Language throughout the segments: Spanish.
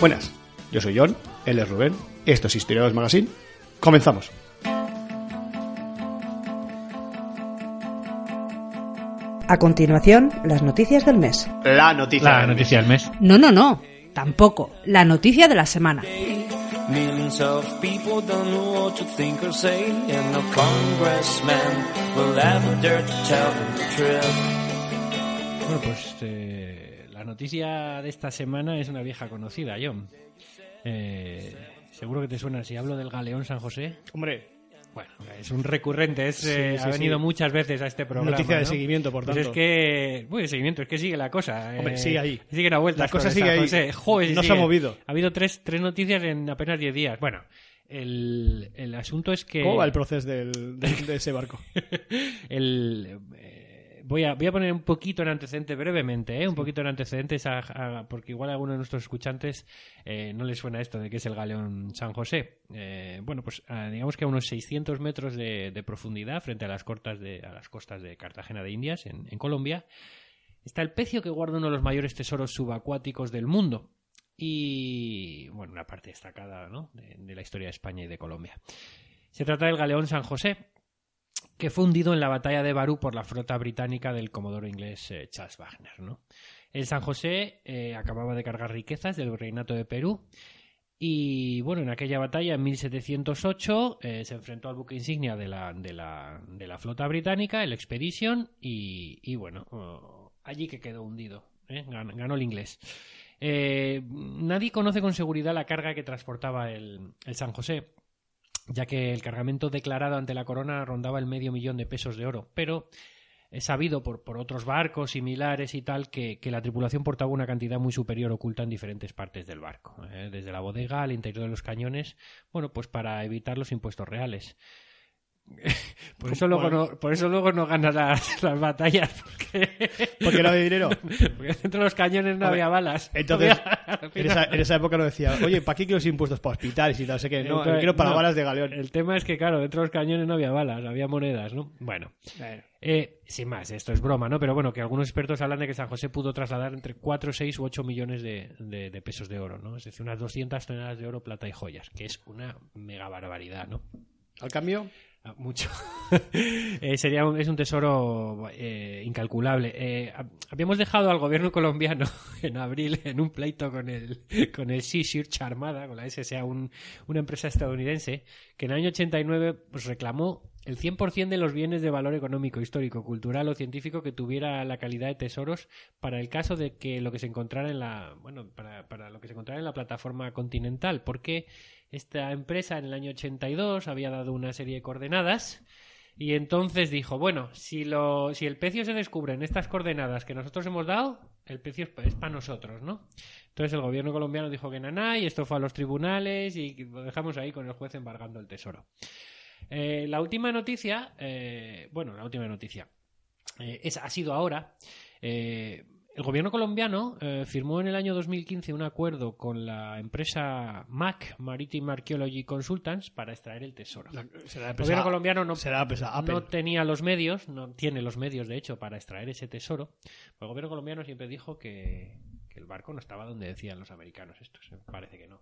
Buenas, yo soy John, él es Rubén, esto es Historiadores Magazine. Comenzamos. A continuación, las noticias del mes. La noticia. La del noticia del mes. No, no, no. Tampoco. La noticia de la semana. Bueno, pues eh, la noticia de esta semana es una vieja conocida, John. Eh, seguro que te suena si hablo del galeón San José. Hombre, Bueno, es un recurrente, es, Sí, eh, sí, ha venido sí. muchas veces a este programa. Noticia de ¿no? seguimiento, por Pues tanto. es que, bueno, de seguimiento, es que sigue la cosa. Hombre, eh, sigue ahí. Sigue la vuelta. La cosa sigue ahí. Joder, No se ha movido. Ha habido tres, tres noticias en apenas 10 días. Bueno, el, el asunto es que... ¿cómo va el proceso del- de, de ese barco? el, eh, voy, a, voy a poner un poquito en antecedente brevemente, ¿eh? un poquito en antecedentes, a- a- porque igual a alguno de nuestros escuchantes eh, no les suena esto de que es el galeón San José. Eh, bueno, pues a- digamos que a unos 600 metros de, de profundidad frente a las, cortas de, a las costas de Cartagena de Indias, en, en Colombia, está el pecio que guarda uno de los mayores tesoros subacuáticos del mundo. Y, bueno, una parte destacada ¿no? de, de la historia de España y de Colombia. Se trata del galeón San José, que fue hundido en la batalla de Barú por la flota británica del comodoro inglés eh, Charles Wagner. ¿no? El San José eh, acababa de cargar riquezas del reinato de Perú y bueno, en aquella batalla en 1708 eh, se enfrentó al buque insignia de la, de la, de la flota británica, el Expedition, y, y bueno, allí que quedó hundido. Gan- Ganó el inglés. Nadie conoce con seguridad la carga que transportaba el, el San José, ya que el cargamento declarado ante la corona rondaba el medio millón de pesos de oro, pero es sabido por, por otros barcos similares y tal que, que la tripulación portaba una cantidad muy superior oculta en diferentes partes del barco, ¿eh? desde la bodega al interior de los cañones, bueno, pues para evitar los impuestos reales. Por eso, luego no, por eso luego no ganas las, las batallas, porque, no había dinero. porque dentro de los cañones no había balas. Entonces, en esa, final- en esa época no decía, oye, ¿para qué quiero los impuestos para hospitales y tal? Sé que no, Entonces, quiero para no. balas de galeón. El tema es que, claro, dentro de los cañones no había balas, había monedas, ¿no? Bueno, eh, sin más, esto es broma, ¿no? Pero bueno, que algunos expertos hablan de que San José pudo trasladar entre 4, 6 u 8 millones de, de- de pesos de oro, ¿no? Es decir, unas 200 toneladas de oro, plata y joyas, que es una mega barbaridad, ¿no? Al cambio, Mucho. Eh, sería un, es un tesoro eh, incalculable. Eh, hab- habíamos dejado al gobierno colombiano en abril en un pleito con el con el Sea Search Armada, con la SSA, un- una empresa estadounidense, que en el año 89 pues, reclamó el 100% de los bienes de valor económico, histórico, cultural o científico que tuviera la calidad de tesoros para el caso de que lo que se encontrara en la bueno para, para lo que se encontrara en la plataforma continental, porque esta empresa en el año 82 había dado una serie de coordenadas y entonces dijo, bueno, si, lo, si el pecio se descubre en estas coordenadas que nosotros hemos dado, el pecio es, para nosotros, ¿no? Entonces el gobierno colombiano dijo que naná y esto fue a los tribunales y lo dejamos ahí con el juez embargando el tesoro. Eh, la última noticia, eh, bueno, la última noticia, eh, ha sido ahora. eh, el gobierno colombiano eh, firmó en el año 2015 un acuerdo con la empresa MAC, Maritime Archaeology Consultants, para extraer el tesoro. será El gobierno colombiano no, será no tenía los medios, no tiene los medios de hecho para extraer ese tesoro. El gobierno colombiano siempre dijo que, que el barco no estaba donde decían los americanos. Esto se- parece que no.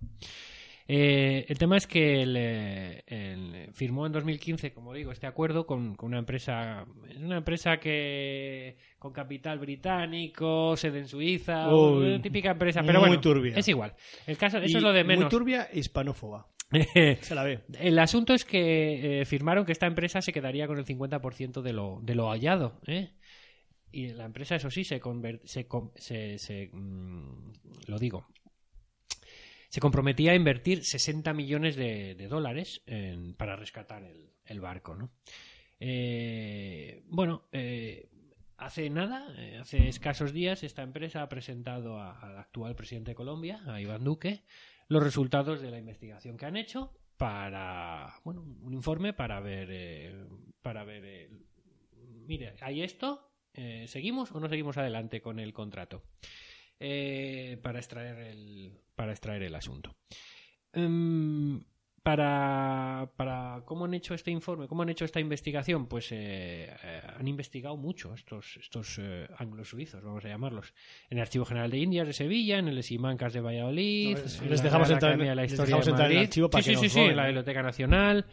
Eh, el tema es que el- firmó en 2015, como digo, este acuerdo con, con una empresa, es una empresa que con capital británico, sede en Suiza, Uy, una típica empresa, pero muy bueno, turbia. es igual. El caso, eso Y es lo de Muy menos. turbia e hispanófoba. Se la ve. El asunto es que eh, firmaron que esta empresa se quedaría con el 50% de lo, de lo hallado. ¿eh? Y la empresa, eso sí, se, conver- se, com- se- se, mm, lo digo, se comprometía a invertir 60 millones de, dólares en- para rescatar el, barco. ¿no? Eh, bueno, eh, hace nada, eh, hace escasos días, esta empresa ha presentado al actual presidente de Colombia, a Iván Duque, los resultados de la investigación que han hecho para, bueno, un informe para ver, eh, para ver eh, mire, hay esto, ¿seguimos o no seguimos adelante con el contrato? Eh, para, extraer el, para extraer el asunto. Em, para, para cómo han hecho este informe, cómo han hecho esta investigación, pues eh, eh, han investigado mucho estos, estos eh, anglo-suizos, vamos a llamarlos, en el Archivo General de Indias de Sevilla, en el Simancas de Valladolid, No, les- en dejamos entrar en- la les Historia dejamos de entrar en el archivo para sí, que sí, nos sí, roben. la Biblioteca Nacional.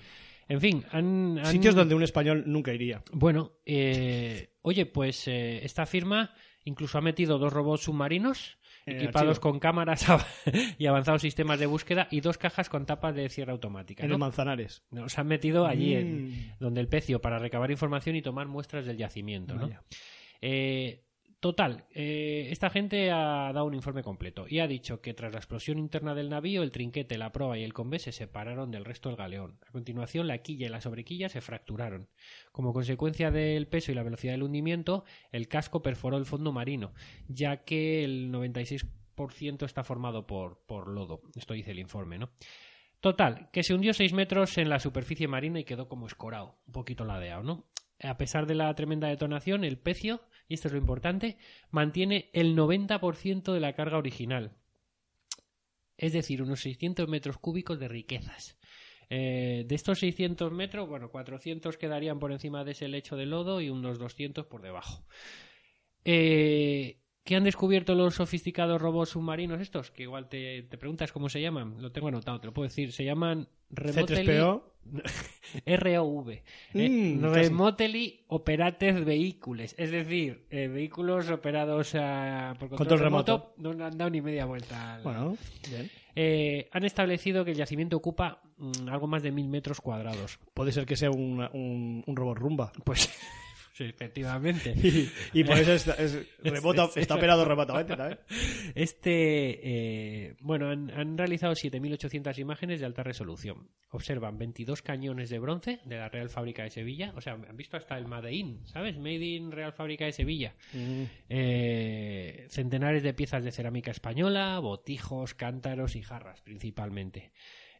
En fin, han, han- Sitios donde un español nunca iría. bueno, eh, oye, pues eh, esta firma incluso ha metido dos robots submarinos equipados con cámaras y avanzados sistemas de búsqueda y dos cajas con tapas de cierre automática. En ¿no? el Manzanares. Nos han metido allí en Mm. donde el pecio para recabar información y tomar muestras del yacimiento. ¿no? Eh, total, eh, esta gente ha dado un informe completo y ha dicho que tras la explosión interna del navío, el trinquete, la proa y el convé se separaron del resto del galeón. A continuación, la quilla y la sobrequilla se fracturaron. Como consecuencia del peso y la velocidad del hundimiento, el casco perforó el fondo marino, ya que el 96% está formado por, por lodo. Esto dice el informe, ¿no? Total, que se hundió 6 metros en la superficie marina y quedó como escorado, un poquito ladeado, ¿no? A pesar de la tremenda detonación, el pecio, y esto es lo importante, mantiene el 90% de la carga original. Es decir, unos 600 metros cúbicos de riquezas. Eh, de estos 600 metros, bueno, 400 quedarían por encima de ese lecho de lodo y unos 200 por debajo. Eh, ¿Qué han descubierto los sofisticados robots submarinos estos? Que igual te, te preguntas cómo se llaman. Lo tengo anotado, te lo puedo decir. Se llaman Remotely, C3PO. ROV. eh, Mm, remotely Operated Vehicles. Es decir, eh, vehículos operados a, por control, Control remoto. No han dado ni media vuelta. al- Bueno, bien. Eh, han establecido que el yacimiento ocupa mm, algo más de mil metros cuadrados. Puede ser que sea una- un, un robot rumba. Pues, sí, efectivamente. Y, y por eso está, es está operado remotamente también. Este, eh, bueno, han, han realizado 7.800 imágenes de alta resolución. Observan 22 cañones de bronce de la Real Fábrica de Sevilla. O sea, han visto hasta el Made in, ¿sabes? Made in Real Fábrica de Sevilla. Eh, centenares de piezas de cerámica española, botijos, cántaros y jarras principalmente.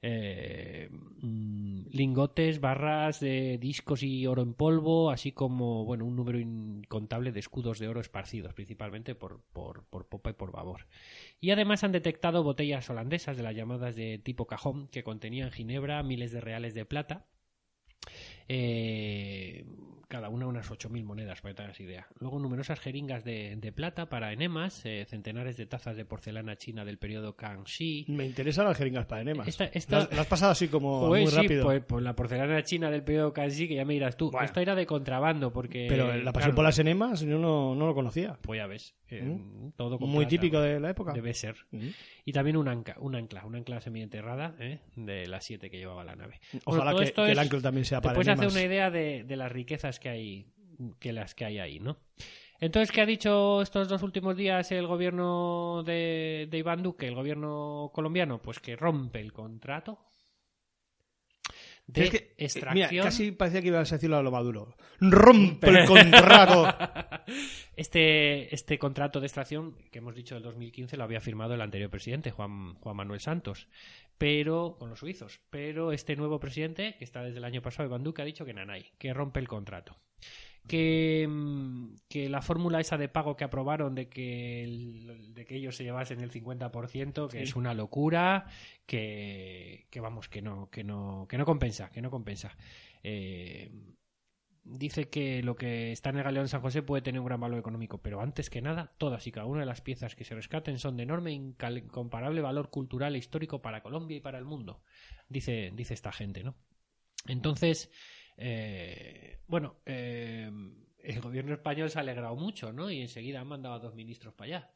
Eh, mm, lingotes, barras de discos y oro en polvo, así como bueno un número incontable de escudos de oro esparcidos, principalmente por, por, popa y por babor. Y además han detectado botellas holandesas de las llamadas de tipo cajón que contenían ginebra, miles de reales de plata. Eh, cada una unas 8.000 monedas, para que te hagas idea. Luego numerosas jeringas de, de plata para enemas, eh, centenares de tazas de porcelana china del periodo Kangxi. Me interesan las jeringas para enemas. Esta- esta- Las, las has pasado así como muy sí, rápido. pues, pues la porcelana china del periodo Kangxi, que ya me dirás tú. Bueno. Esto era de contrabando, porque... Pero la pasión claro, por las enemas yo no, no lo conocía. Pues ya ves. eh, Mm. todo con Muy plata. típico de la época. Debe ser. Mm. Y también un ancla, un ancla, un ancla semienterrada ¿eh? de las siete que llevaba la nave. Bueno, Ojalá todo que, que el ancla también sea te para puedes hacer enemas. una idea de, de las riquezas que hay que las que hay ahí, ¿no? Entonces, ¿qué ha dicho estos dos últimos días el gobierno de, de Iván Duque, el gobierno colombiano? Pues que rompe el contrato de Es que, eh, extracción. Mira, casi parecía que ibas a decirlo a lo maduro. ¡Rompe el contrato! Este, este contrato de extracción que hemos dicho del 2015 lo había firmado el anterior presidente, Juan, Juan Manuel Santos, pero con los suizos. Pero este nuevo presidente, que está desde el año pasado, Iván Duque, ha dicho que nanay, que rompe el contrato. Que, mm, que la fórmula esa de pago que aprobaron de que, el- de que ellos se llevasen el 50%, que Sí. es una locura, que, que vamos, que no, que no, que no compensa, que no compensa. Eh, dice que lo que está en el Galeón San José puede tener un gran valor económico, pero antes que nada, todas y cada una de las piezas que se rescaten son de enorme e incomparable valor cultural e histórico para Colombia y para el mundo, dice, dice esta gente, ¿no? Entonces, eh, bueno, eh, el gobierno español se ha alegrado mucho, ¿no? Y enseguida han mandado a dos ministros para allá,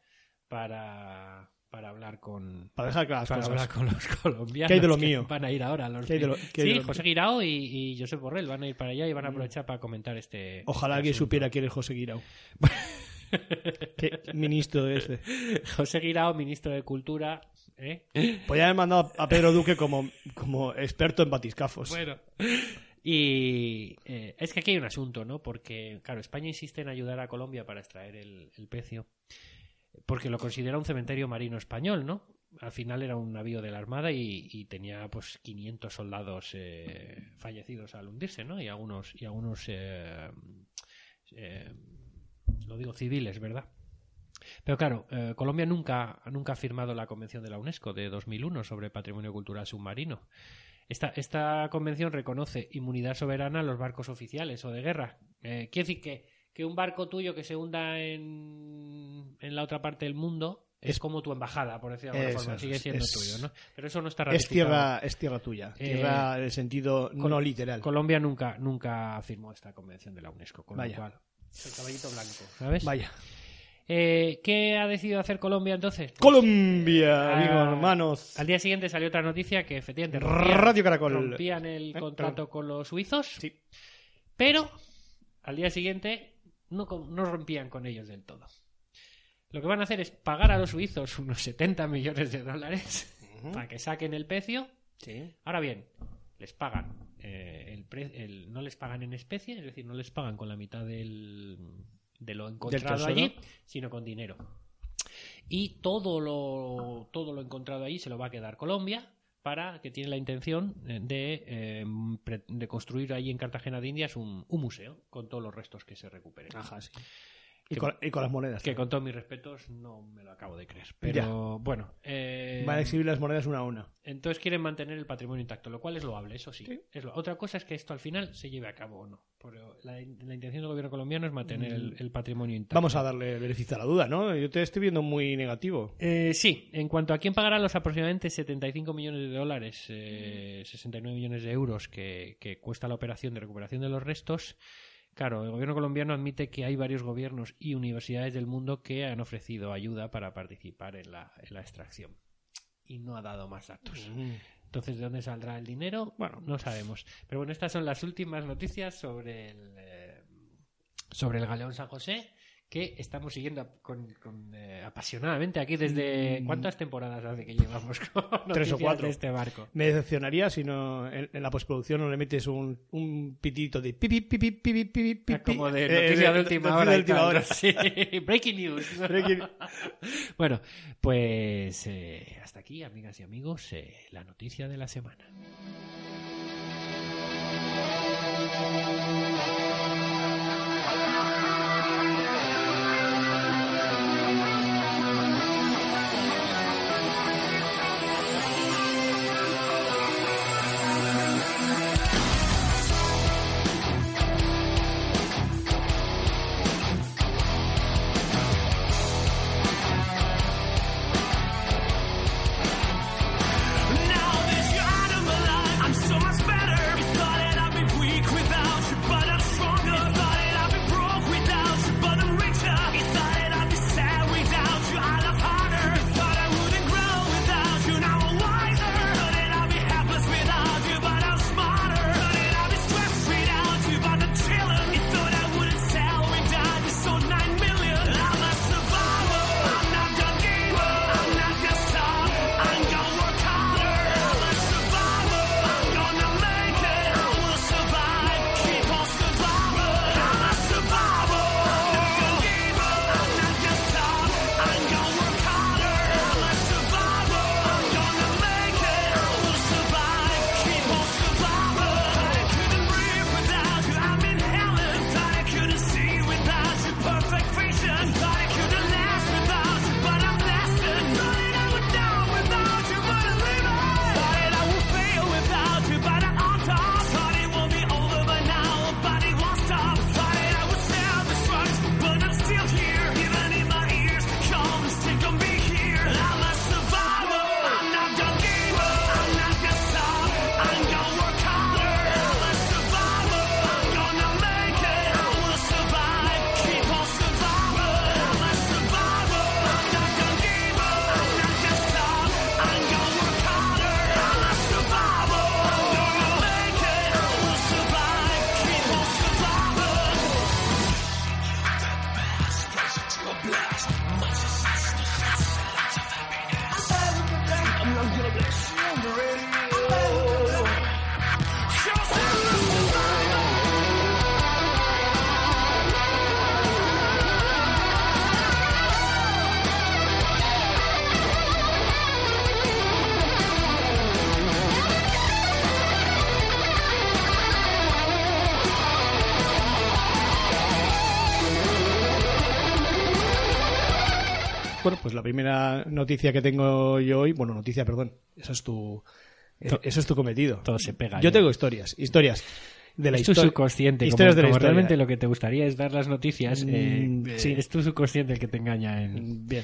para, para hablar con, Para dejar claras para cosas. hablar con los colombianos. ¿Qué hay de lo mío? Van a ir ahora los ¿Qué hay de lo- qué hay de Sí, lo- José Guirao y, y Josep Borrell van a ir para allá y van a aprovechar para comentar este. Ojalá este alguien asunto. supiera quién es José Guirao. ¿Qué ministro es este? José Guirao, ministro de Cultura. ¿eh? Podría haber mandado a Pedro Duque como, como experto en batiscafos. Bueno. Y eh, es que aquí hay un asunto, ¿no? Porque, claro, España insiste en ayudar a Colombia para extraer el, el pecio, porque lo considera un cementerio marino español, ¿no? Al final era un navío de la Armada y, y tenía pues 500 soldados eh, fallecidos al hundirse, ¿no? Y algunos, y algunos eh, eh, lo digo civiles, ¿verdad? Pero claro, eh, Colombia nunca, nunca ha firmado la Convención de la UNESCO de 2001 sobre patrimonio cultural submarino. Esta, esta convención reconoce inmunidad soberana a los barcos oficiales o de guerra. Eh, quiere decir que, que un barco tuyo que se hunda en, en la otra parte del mundo es, como tu embajada, por decirlo de alguna forma. es, Sigue siendo es- tuyo, ¿no? Pero eso no está Es ratificado. tierra, es tierra tuya. Eh, Tierra en el sentido Col- no literal. Colombia nunca, nunca firmó esta convención de la UNESCO, con Vaya. lo cual. El caballito blanco, ¿sabes? Vaya. Eh, ¿Qué ha decidido hacer Colombia entonces? Pues, Colombia, Ah, amigos, hermanos. Al día siguiente salió otra noticia que efectivamente Radio Caracol. rompían el Eh, contrato con los suizos, Sí. pero al día siguiente no, rompían con ellos del todo. Lo que van a hacer es pagar a los suizos unos 70 millones de dólares para que saquen el precio. Ahora bien, les pagan. eh, el pre- el- no les pagan en especie, es decir, no les pagan con la mitad del, de lo encontrado allí, sino con dinero. Y todo lo, todo lo encontrado allí se lo va a quedar Colombia para que tiene la intención eh, de, eh, de construir allí en Cartagena de Indias un, un museo con todos los restos que se recuperen. Y con, y con las monedas. Que con todos mis respetos no me lo acabo de creer. Pero bueno. eh, Van a exhibir las monedas una a una. entonces quieren mantener el patrimonio intacto, lo cual es loable, eso sí. Sí. Es lo- Otra cosa es que esto al final se lleve a cabo o no. Pero la, la intención del gobierno colombiano es mantener el, el patrimonio intacto. Vamos a darle beneficio a la duda, ¿no? Yo te estoy viendo muy negativo. Eh, sí, en cuanto a quién pagará los aproximadamente 75 millones de dólares, eh, 69 millones de euros que, que cuesta la operación de recuperación de los restos, claro, el gobierno colombiano admite que hay varios gobiernos y universidades del mundo que han ofrecido ayuda para participar en la, en la extracción. Y no ha dado más datos. Entonces, ¿de dónde saldrá el dinero? Bueno, no sabemos. Pero bueno, estas son las últimas noticias sobre el, eh, sobre el Galeón San José que estamos siguiendo con, con, eh, apasionadamente aquí desde... ¿Cuántas temporadas hace que llevamos con Mm. Tres o cuatro. de este barco? Me decepcionaría si no en, en la postproducción no le metes un, un pitito de pipi, pipi, pipi, pipi, pipi. Ah, Como de Eh, noticia de última hora. de y última tal, hora. ¿no? Sí, breaking news. Breaking- bueno, pues eh, hasta aquí, amigas y amigos, la noticia de la semana. Noticia que tengo yo hoy, bueno, noticia, perdón, eso es tu, eh, eso es tu cometido. Todo se pega. Yo tengo historias, historias de la es tu historia. subconsciente. Como, historias de la como historia. realmente lo que te gustaría es ver las noticias, eh, Mm, eh, sí. es tu subconsciente el que te engaña. En... Bien,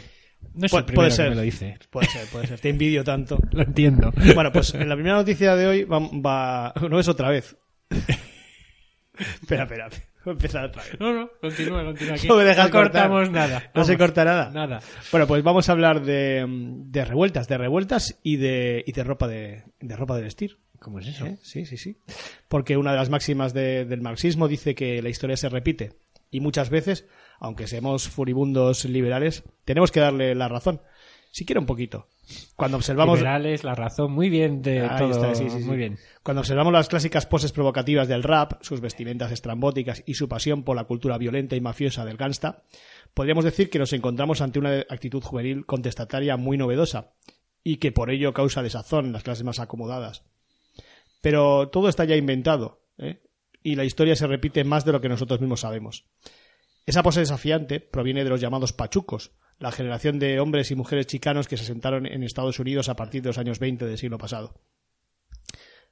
No es Pu- el primero puede que ser. me lo dice. puede ser, puede ser. Te envidio tanto. Lo entiendo. Bueno, pues en la primera noticia de hoy va, va- no es otra vez. espera, espera, empezar otra vez. No, no, continúa, continúa. Aquí No me dejas cortamos nada. No se corta nada. Nada. Bueno, pues vamos a hablar de, de revueltas, de revueltas y de, y de ropa de, de ropa de vestir. ¿Cómo es eso? ¿Eh? Sí, sí, sí. Porque una de las máximas de- del marxismo dice que la historia se repite. Y muchas veces, aunque seamos furibundos liberales, tenemos que darle la razón. Siquiera un poquito. Cuando observamos, Liberales, la razón, muy bien de Ahí todo. está, sí, sí, sí. Muy bien. cuando observamos las clásicas poses provocativas del rap, sus vestimentas estrambóticas y su pasión por la cultura violenta y mafiosa del gangsta, podríamos decir que nos encontramos ante una actitud juvenil contestataria muy novedosa y que por ello causa desazón en las clases más acomodadas. Pero todo está ya inventado, ¿eh? y la historia se repite más de lo que nosotros mismos sabemos. Esa pose desafiante proviene de los llamados pachucos, la generación de hombres y mujeres chicanos que se asentaron en Estados Unidos a partir de los años 20 del siglo pasado.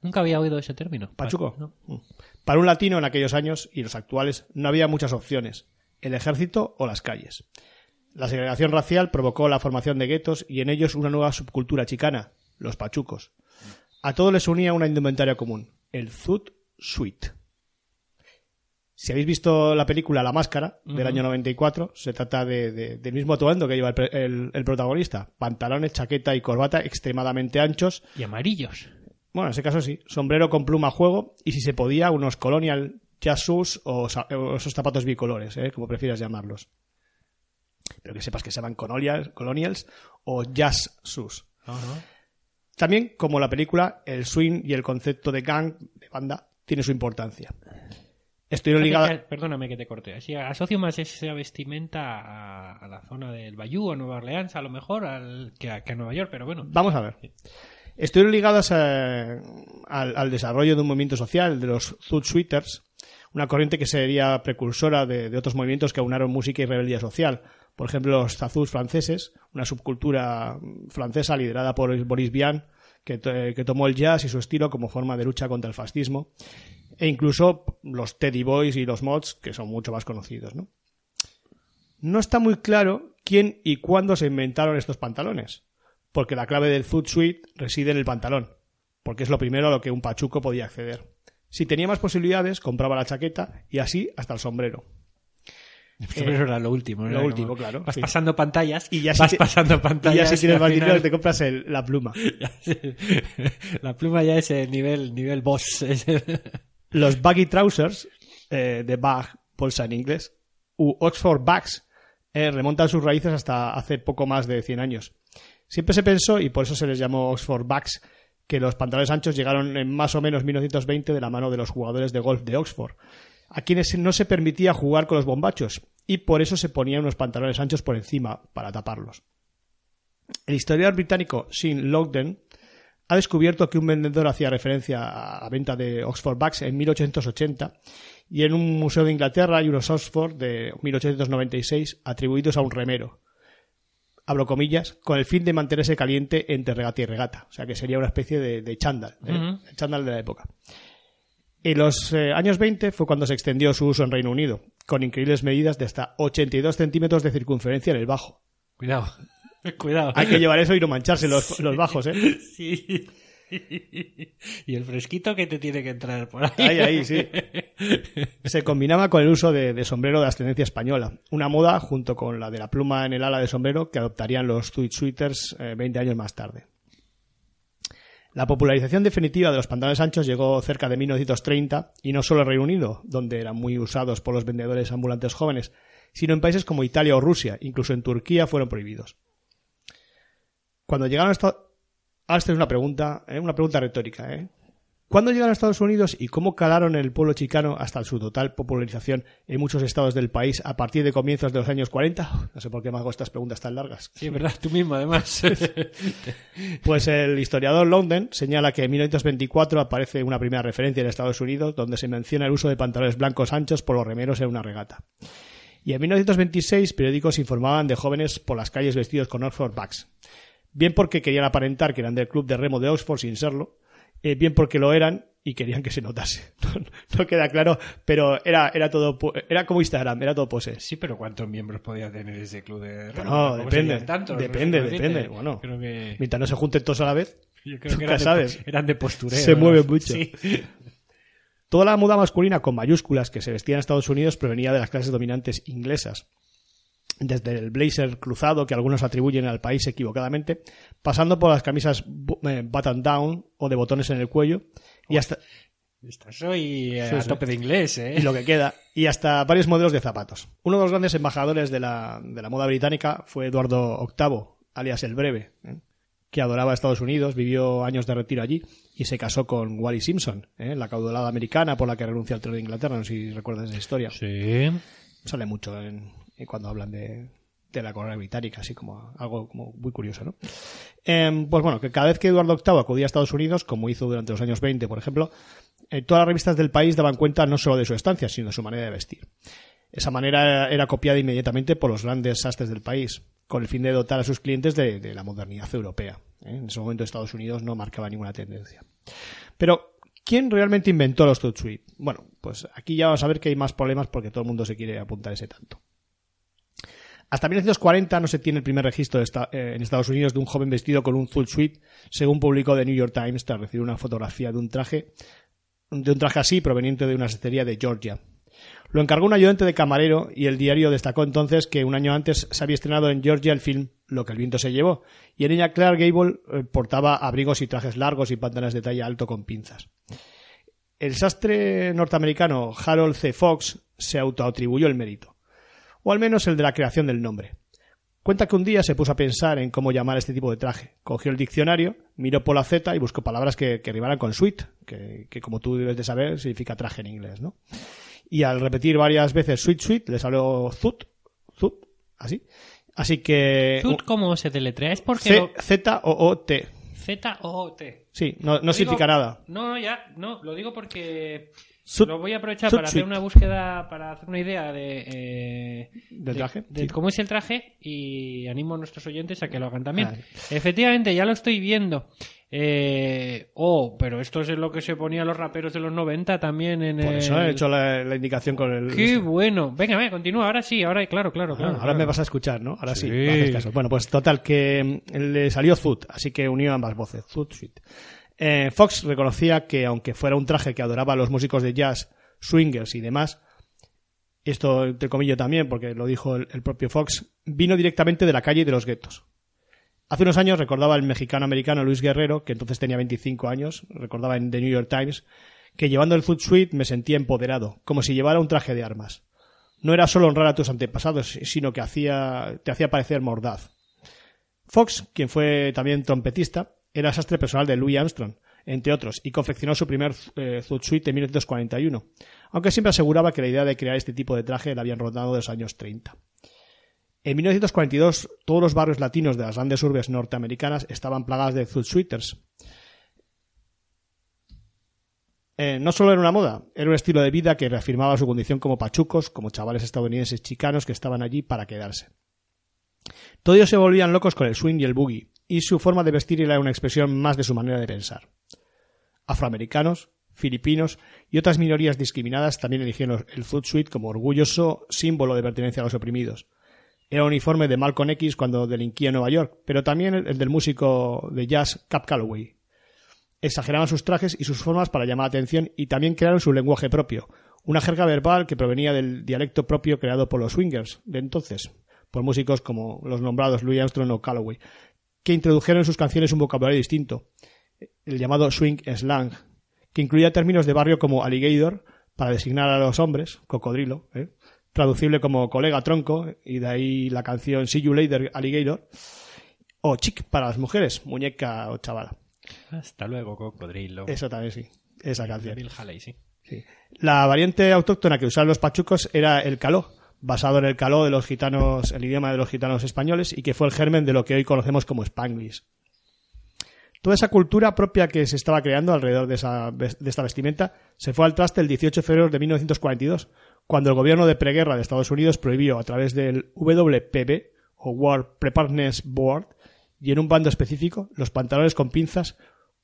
Nunca había oído ese término. Pachuco. No. Mm. Para un latino en aquellos años y los actuales no había muchas opciones, el ejército o las calles. La segregación racial provocó la formación de guetos y en ellos una nueva subcultura chicana, los pachucos. A todos les unía una indumentaria común, el Zoot Suite. Si habéis visto la película La Máscara del año 94, se trata de, de- del mismo atuendo que lleva el, el- el protagonista. Pantalones, chaqueta y corbata extremadamente anchos Y amarillos. bueno, en ese caso sí. Sombrero con pluma a juego y si se podía, unos colonial jazz shoes o, o esos zapatos bicolores, ¿eh? como prefieras llamarlos. Pero que sepas que se llaman colonials, colonials o jazz shoes. También, como la película, el swing y el concepto de gang, de banda, tiene su importancia. Ligadas... Fíjate, Perdóname que te corte. Así, asocio más esa vestimenta a, a la zona del Bayou, a Nueva Orleans, a lo mejor, al, que, a, que a Nueva York, pero bueno. Vamos a ver. Estuvieron ligadas eh, al, al desarrollo de un movimiento social, de los Zoot Suiters, una corriente que sería precursora de, de otros movimientos que aunaron música y rebeldía social. Por ejemplo, los Zazus franceses, una subcultura francesa liderada por Boris Vian, que, to- que tomó el jazz y su estilo como forma de lucha contra el fascismo. E incluso los Teddy Boys y los Mods, que son mucho más conocidos. ¿no? No está muy claro quién y cuándo se inventaron estos pantalones, porque la clave del Food Suite reside en el pantalón, porque es lo primero a lo que un pachuco podía acceder. Si tenía más posibilidades, compraba la chaqueta y así hasta el sombrero. Pero eso era lo último. lo último, como, claro, Vas sí. pasando pantallas Y ya si vas te- pasando Y pantallas. ya si tienes más final- dinero te compras el- la pluma. la pluma ya es el nivel, nivel boss. Es el- Los baggy trousers, eh, de bag, bolsa en inglés, u Oxford bags, eh, remontan sus raíces hasta hace poco más de 100 años. Siempre se pensó, y por eso se les llamó Oxford bags, que los pantalones anchos llegaron en más o menos 1920 de la mano de los jugadores de golf de Oxford, a quienes no se permitía jugar con los bombachos, y por eso se ponían unos pantalones anchos por encima para taparlos. El historiador británico Sean Logden ha descubierto que un vendedor hacía referencia a la venta de Oxford Bags en 1880 y en un museo de Inglaterra hay unos Oxford de 1896 atribuidos a un remero. Abro comillas, con el fin de mantenerse caliente entre regata y regata. O sea que sería una especie de, de chándal, ¿eh? El chándal de la época. En los eh, años 20 fue cuando se extendió su uso en Reino Unido, con increíbles medidas de hasta 82 centímetros de circunferencia en el bajo. Cuidado. Cuidado. Hay que llevar eso y no mancharse los, los bajos, ¿eh? Sí. Y el fresquito que te tiene que entrar por ahí. Ahí, ahí, sí. Se combinaba con el uso de, de sombrero de ascendencia española, una moda junto con la de la pluma en el ala de sombrero que adoptarían los tweed suiters eh, 20 años más tarde. La popularización definitiva de los pantalones anchos llegó cerca de 1930 y no solo en Reino Unido, donde eran muy usados por los vendedores ambulantes jóvenes, sino en países como Italia o Rusia, incluso en Turquía fueron prohibidos. Cuando llegaron a Estados Ah, esta es una pregunta, ¿eh? una pregunta retórica, ¿eh? ¿Cuándo llegaron a Estados Unidos y cómo calaron el pueblo chicano hasta su total popularización en muchos estados del país a partir de comienzos de los años 40? No sé por qué me hago estas preguntas tan largas. Sí, es verdad, tú mismo además. Pues el historiador London señala que en 1924 aparece una primera referencia en Estados Unidos donde se menciona el uso de pantalones blancos anchos por los remeros en una regata. Y en 1926 periódicos informaban de jóvenes por las calles vestidos con Oxford Bags. Bien porque querían aparentar que eran del club de remo de Oxford sin serlo, eh, bien porque lo eran y querían que se notase. No, no queda claro, pero era, era todo, era como Instagram, era todo pose. Sí, pero ¿cuántos miembros podía tener ese club de remo? Depende, tantos, no depende, decirte. depende, bueno. Creo que, Mientras no se junten todos a la vez, yo creo que eran, de, sabes. eran de postureo. Se mueve mucho. Sí. Toda la moda masculina con mayúsculas que se vestía en Estados Unidos provenía de las clases dominantes inglesas. Desde el blazer cruzado que algunos atribuyen al país equivocadamente, pasando por las camisas eh, button down o de botones en el cuello y hasta, Estás hoy eh, Sí, a sí. tope de inglés, ¿eh? y lo que queda, y hasta varios modelos de zapatos. Uno de los grandes embajadores de la, de la moda británica fue Eduardo VIII, alias el Breve, ¿eh? que adoraba a Estados Unidos, vivió años de retiro allí y se casó con Wally Simpson, ¿eh? la caudalada americana por la que renuncia al trono de Inglaterra, no sé si recuerdas esa historia. Sí. Sale mucho en cuando hablan de, la corona británica, así como algo como muy curioso, ¿no? Em, pues bueno, que cada vez que Eduardo VIII acudía a Estados Unidos, como hizo durante los años 20, por ejemplo, eh, todas las revistas del país daban cuenta no solo de su estancia, sino de su manera de vestir. Esa manera era copiada inmediatamente por los grandes sastres del país, con el fin de dotar a sus clientes de, la modernidad europea. ¿eh? En ese momento Estados Unidos no marcaba ninguna tendencia. Pero, ¿quién realmente inventó los Tut Suite? Bueno, pues aquí ya vamos a ver que hay más problemas porque todo el mundo se quiere apuntar ese tanto. Hasta 1940 no se tiene el primer registro eh, en Estados Unidos de un joven vestido con un full suite, según publicó The New York Times tras recibir una fotografía de un traje de un traje así proveniente de una sestería de Georgia. Lo encargó un ayudante de camarero y el diario destacó entonces que un año antes se había estrenado en Georgia el film Lo que el viento se llevó y en ella Clark Gable eh, portaba abrigos y trajes largos y pantalones de talla alto con pinzas. El sastre norteamericano Harold C. Fox se autoatribuyó el mérito, o al menos el de la creación del nombre. Cuenta que un día se puso a pensar en cómo llamar a este tipo de traje. Cogió el diccionario, miró por la Z y buscó palabras que, que rimaran con suite, que, que como tú debes de saber significa traje en inglés, ¿no? Y al repetir varias veces suite suite, le salió zut, zut, así. Así que... Zut, ¿cómo se deletrea? Es porque C- lo- Z-O-O-T. Z-O-O-T. Sí, no, no significa digo- nada. No, no, ya, no, lo digo porque Lo voy a aprovechar para hacer una búsqueda, para hacer una idea de, eh, ¿Del de- traje? de Sí. cómo es el traje y animo a nuestros oyentes a que lo hagan también. Efectivamente, ya lo estoy viendo. Eh, oh, pero esto es lo que se ponía los raperos de los 90 también en Por el... eso he hecho la, la indicación con el... Qué bueno. Venga, venga, continúa. Ahora sí, ahora claro, claro, Ah, claro. ahora claro. me vas a escuchar, ¿no? Ahora sí, haces caso. Bueno, pues total, que mm, le salió Zut, así que unió ambas voces, Zut, Suite. Eh, Fox reconocía que, aunque fuera un traje que adoraba a los músicos de jazz, swingers y demás, esto entre comillas también, porque lo dijo el, propio Fox, vino directamente de la calle y de los guetos. Hace unos años recordaba el mexicano-americano Luis Guerrero, que entonces tenía 25 años, recordaba en The New York Times, que llevando el Foot Suite me sentía empoderado, como si llevara un traje de armas. No era solo honrar a tus antepasados, sino que hacía, te hacía parecer mordaz. Fox, quien fue también trompetista, era sastre personal de Louis Armstrong, entre otros, y confeccionó su primer eh, Zoot Suite en 1941, aunque siempre aseguraba que la idea de crear este tipo de traje la habían rondado de los años 30. En 1942, todos los barrios latinos de las grandes urbes norteamericanas estaban plagados de Zoot Suiters. Eh, no solo era una moda, era un estilo de vida que reafirmaba su condición como pachucos, como chavales estadounidenses chicanos que estaban allí para quedarse. Todos se volvían locos con el swing y el boogie, y su forma de vestir era una expresión más de su manera de pensar. Afroamericanos, filipinos y otras minorías discriminadas también eligieron el Foot Suite como orgulloso símbolo de pertenencia a los oprimidos. Era un uniforme de Malcolm X cuando delinquía en Nueva York, pero también el del músico de jazz Cap Calloway. Exageraban sus trajes y sus formas para llamar la atención y también crearon su lenguaje propio, una jerga verbal que provenía del dialecto propio creado por los swingers de entonces, por músicos como los nombrados Louis Armstrong o Calloway, que introdujeron en sus canciones un vocabulario distinto, el llamado swing slang, que incluía términos de barrio como alligator para designar a los hombres, cocodrilo, ¿eh? traducible como colega tronco, y de ahí la canción See You Later Alligator, o chick para las mujeres, muñeca o chavala. Hasta luego, cocodrilo. Eso también sí, esa canción. Bill Haley, sí. Sí. La variante autóctona que usaban los pachucos era el caló, basado en el caló de los gitanos, el idioma de los gitanos españoles, y que fue el germen de lo que hoy conocemos como Spanglish. Toda esa cultura propia que se estaba creando alrededor de, esa, de esta vestimenta se fue al traste el 18 de febrero de 1942, cuando el gobierno de preguerra de Estados Unidos prohibió a través del WPB o War Preparedness Board y en un bando específico los pantalones con pinzas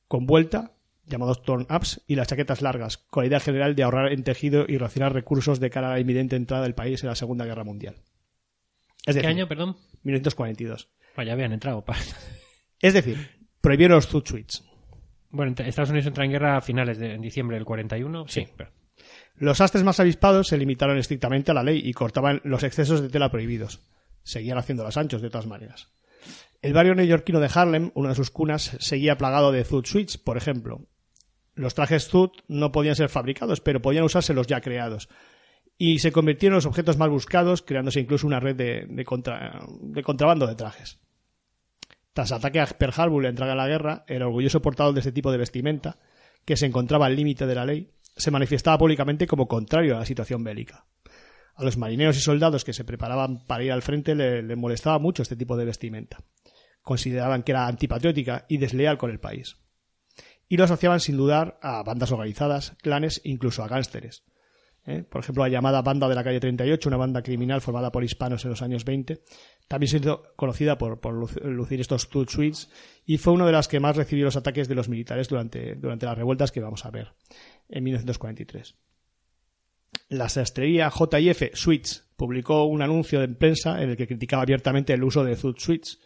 con vuelta llamados turn-ups y las chaquetas largas, con la idea general de ahorrar en tejido y racionar recursos de cara a la inminente entrada del país en la Segunda Guerra Mundial. Es ¿Qué decir, año, perdón? 1942. Pues ya habían entrado. pa. Es decir, prohibieron los zoot suits. Bueno, Estados Unidos entra en guerra a finales de en diciembre del 41. Sí. Sí. pero- Los astres más avispados se limitaron estrictamente a la ley y cortaban los excesos de tela prohibidos. Seguían haciendo las anchos de todas maneras. El barrio neoyorquino de Harlem, una de sus cunas, seguía plagado de zoot suits, por ejemplo. Los trajes zoot no podían ser fabricados, pero podían usarse los ya creados. Y se convirtieron en los objetos más buscados, creándose incluso una red de, contra- de contrabando de trajes. Tras ataque a Pearl Harbor y la entrada a la guerra, el orgulloso portador de este tipo de vestimenta, que se encontraba al límite de la ley, se manifestaba públicamente como contrario a la situación bélica. A los marineros y soldados que se preparaban para ir al frente le, le molestaba mucho este tipo de vestimenta. Consideraban que era antipatriótica y desleal con el país. Y lo asociaban sin dudar a bandas organizadas, clanes incluso a gánsteres. ¿eh? Por ejemplo, la llamada Banda de la Calle 38, una banda criminal formada por hispanos en los años 20, también se hizo conocida por, por luc- lucir estos two suites y fue una de las que más recibió los ataques de los militares durante, durante las revueltas que vamos a ver en 1943. La sastrería J&F Suites publicó un anuncio en prensa en el que criticaba abiertamente el uso de Zoot Suites.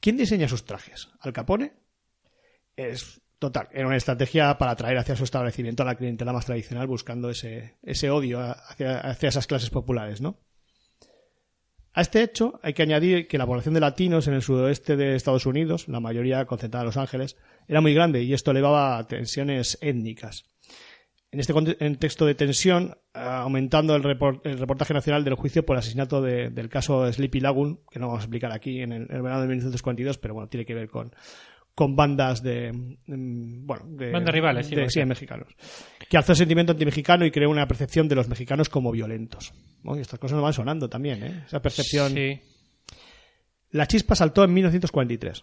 ¿Quién diseña sus trajes? ¿Al Capone? Es total, era una estrategia para atraer hacia su establecimiento a la clientela más tradicional buscando ese, ese odio hacia, hacia esas clases populares, ¿no? A este hecho hay que añadir que la población de latinos en el sudoeste de Estados Unidos, la mayoría concentrada en Los Ángeles, era muy grande y esto elevaba a tensiones étnicas. En este conte- contexto de tensión, aumentando el, report- el reportaje nacional del juicio por el asesinato de- del caso Sleepy Lagoon, que no vamos a explicar aquí en el, el verano de 1942, pero bueno, tiene que ver con, con bandas de, bueno, de Bandas rivales, sí, de, sí, mexicanos, que alzó el sentimiento antimexicano y creó una percepción de los mexicanos como violentos. Y estas cosas nos van sonando también, ¿eh? Esa percepción. Sí. La chispa saltó en 1943.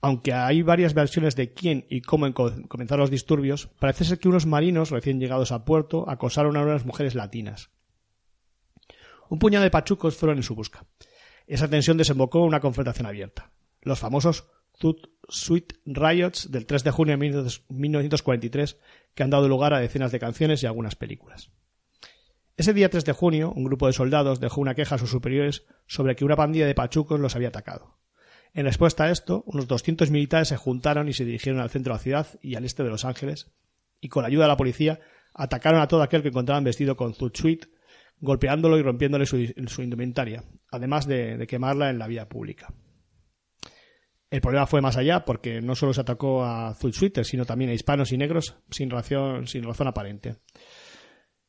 Aunque hay varias versiones de quién y cómo comenzaron los disturbios, parece ser que unos marinos recién llegados a puerto acosaron a unas mujeres latinas. Un puñado de pachucos fueron en su busca. Esa tensión desembocó en una confrontación abierta. Los famosos Zoot Suite Riots del 3 de junio de 1943 que han dado lugar a decenas de canciones y algunas películas. Ese día 3 de junio, un grupo de soldados dejó una queja a sus superiores sobre que una pandilla de pachucos los había atacado. En respuesta a esto, unos 200 militares se juntaron y se dirigieron al centro de la ciudad y al este de Los Ángeles, y con la ayuda de la policía atacaron a todo aquel que encontraban vestido con Suite, golpeándolo y rompiéndole su, indumentaria, además de, de quemarla en la vía pública. El problema fue más allá porque no solo se atacó a Suiters, sino también a hispanos y negros sin razón, sin razón aparente.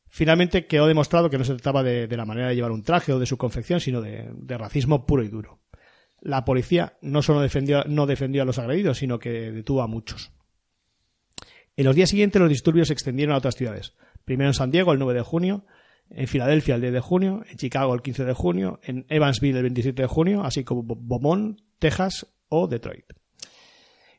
Finalmente quedó demostrado que no se trataba de, la manera de llevar un traje o de su confección, sino de, de racismo puro y duro. La policía no solo defendió, no defendió a los agredidos, sino que detuvo a muchos. En los días siguientes los disturbios se extendieron a otras ciudades. Primero en San Diego el 9 de junio, en Filadelfia el 10 de junio, en Chicago el 15 de junio, en Evansville el 27 de junio, así como Beaumont, Texas o Detroit.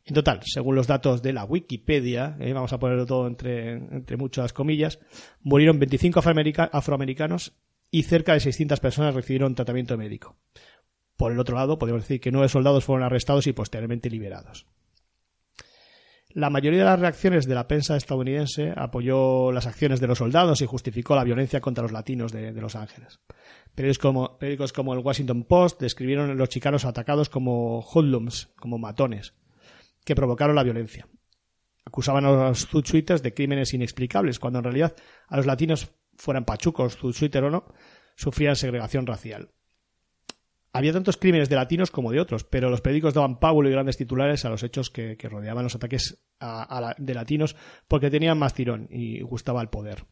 En total, según los datos de la Wikipedia, eh, vamos a ponerlo todo entre, entre muchas comillas, murieron 25 afroamerica- afroamericanos y cerca de 600 personas recibieron tratamiento médico. Por el otro lado, podemos decir que nueve soldados fueron arrestados y posteriormente liberados. La mayoría de las reacciones de la prensa estadounidense apoyó las acciones de los soldados y justificó la violencia contra los latinos de, Los Ángeles. Periódicos como, periódicos como el Washington Post describieron a los chicanos atacados como hoodlums, como matones, que provocaron la violencia. Acusaban a los Zoot de crímenes inexplicables, cuando en realidad a los latinos, fueran pachucos, Zoot o no, sufrían segregación racial. Había tantos crímenes de latinos como de otros, pero los periódicos daban pábulo y grandes titulares a los hechos que, rodeaban los ataques de latinos porque tenían más tirón y gustaba el poder.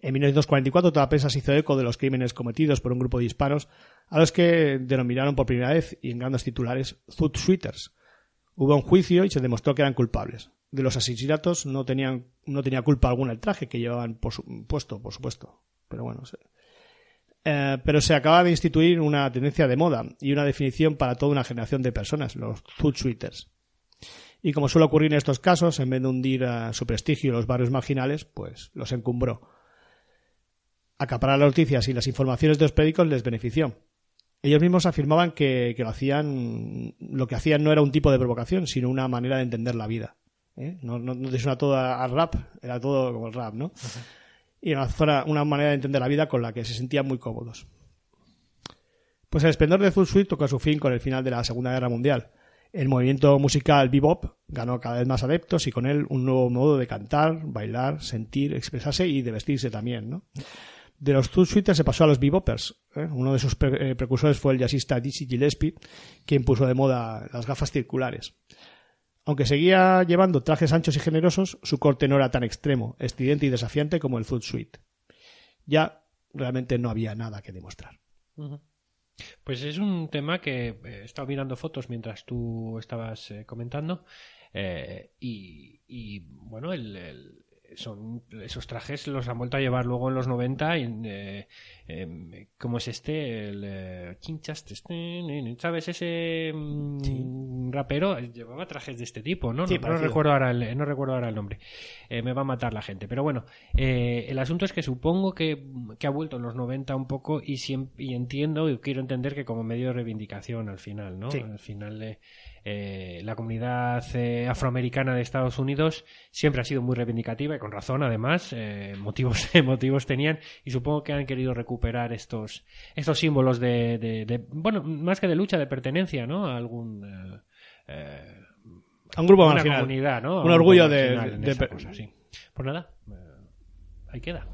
En 1944 toda la prensa se hizo eco de los crímenes cometidos por un grupo de hispanos a los que denominaron por primera vez y en grandes titulares Zoot Suiters. Hubo un juicio y se demostró que eran culpables. De los asesinatos no tenían no tenía culpa alguna el traje que llevaban por su- puesto, por supuesto. Pero bueno, se- eh, pero se acaba de instituir una tendencia de moda y una definición para toda una generación de personas, los Zoot Suiters. Y como suele ocurrir en estos casos, en vez de hundir a su prestigio los barrios marginales, pues los encumbró. Acaparar las noticias y las informaciones de los periódicos les benefició. Ellos mismos afirmaban que, lo hacían, lo que hacían no era un tipo de provocación, sino una manera de entender la vida. ¿eh? No, te suena todo a, a rap, era todo como el rap, ¿no? Y una, zona- una manera de entender la vida con la que se sentían muy cómodos. Pues el esplendor de Full Suite tocó su fin con el final de la Segunda Guerra Mundial. El movimiento musical bebop ganó cada vez más adeptos y con él un nuevo modo de cantar, bailar, sentir, expresarse y de vestirse también. De los Two Suiters se pasó a los bebopers. ¿eh? Uno de sus eh, precursores fue el jazzista Dizzy Gillespie, quien puso de moda las gafas circulares. Aunque seguía llevando trajes anchos y generosos, su corte no era tan extremo, estridente y desafiante como el Food Suite. Ya realmente no había nada que demostrar. Pues es un tema que eh, he estado mirando fotos mientras tú estabas eh, comentando eh, y, y, bueno, el, el- son esos trajes los han vuelto a llevar luego en los 90 y, eh, em, ¿cómo es este? El eh, este, ¿sabes? Ese mm, rapero eh, llevaba trajes de este tipo, ¿no? Sí, no, no recuerdo ahora el, no recuerdo ahora el nombre. Eh, me va a matar la gente. Pero bueno, eh, el asunto es que supongo que, que ha vuelto en los 90 un poco y, siem- y entiendo y quiero entender que como medio de reivindicación al final, ¿no? Sí. Al final eh, la comunidad eh, afroamericana de Estados Unidos siempre ha sido muy reivindicativa y con razón además, eh, motivos, motivos tenían y supongo que han querido recuperar estos, estos símbolos de, de- de- bueno, más que de lucha, de pertenencia, ¿no? A algún... A un grupo una marginal. comunidad, ¿no? Un orgullo de- cosa, sí. Pues nada, ahí queda.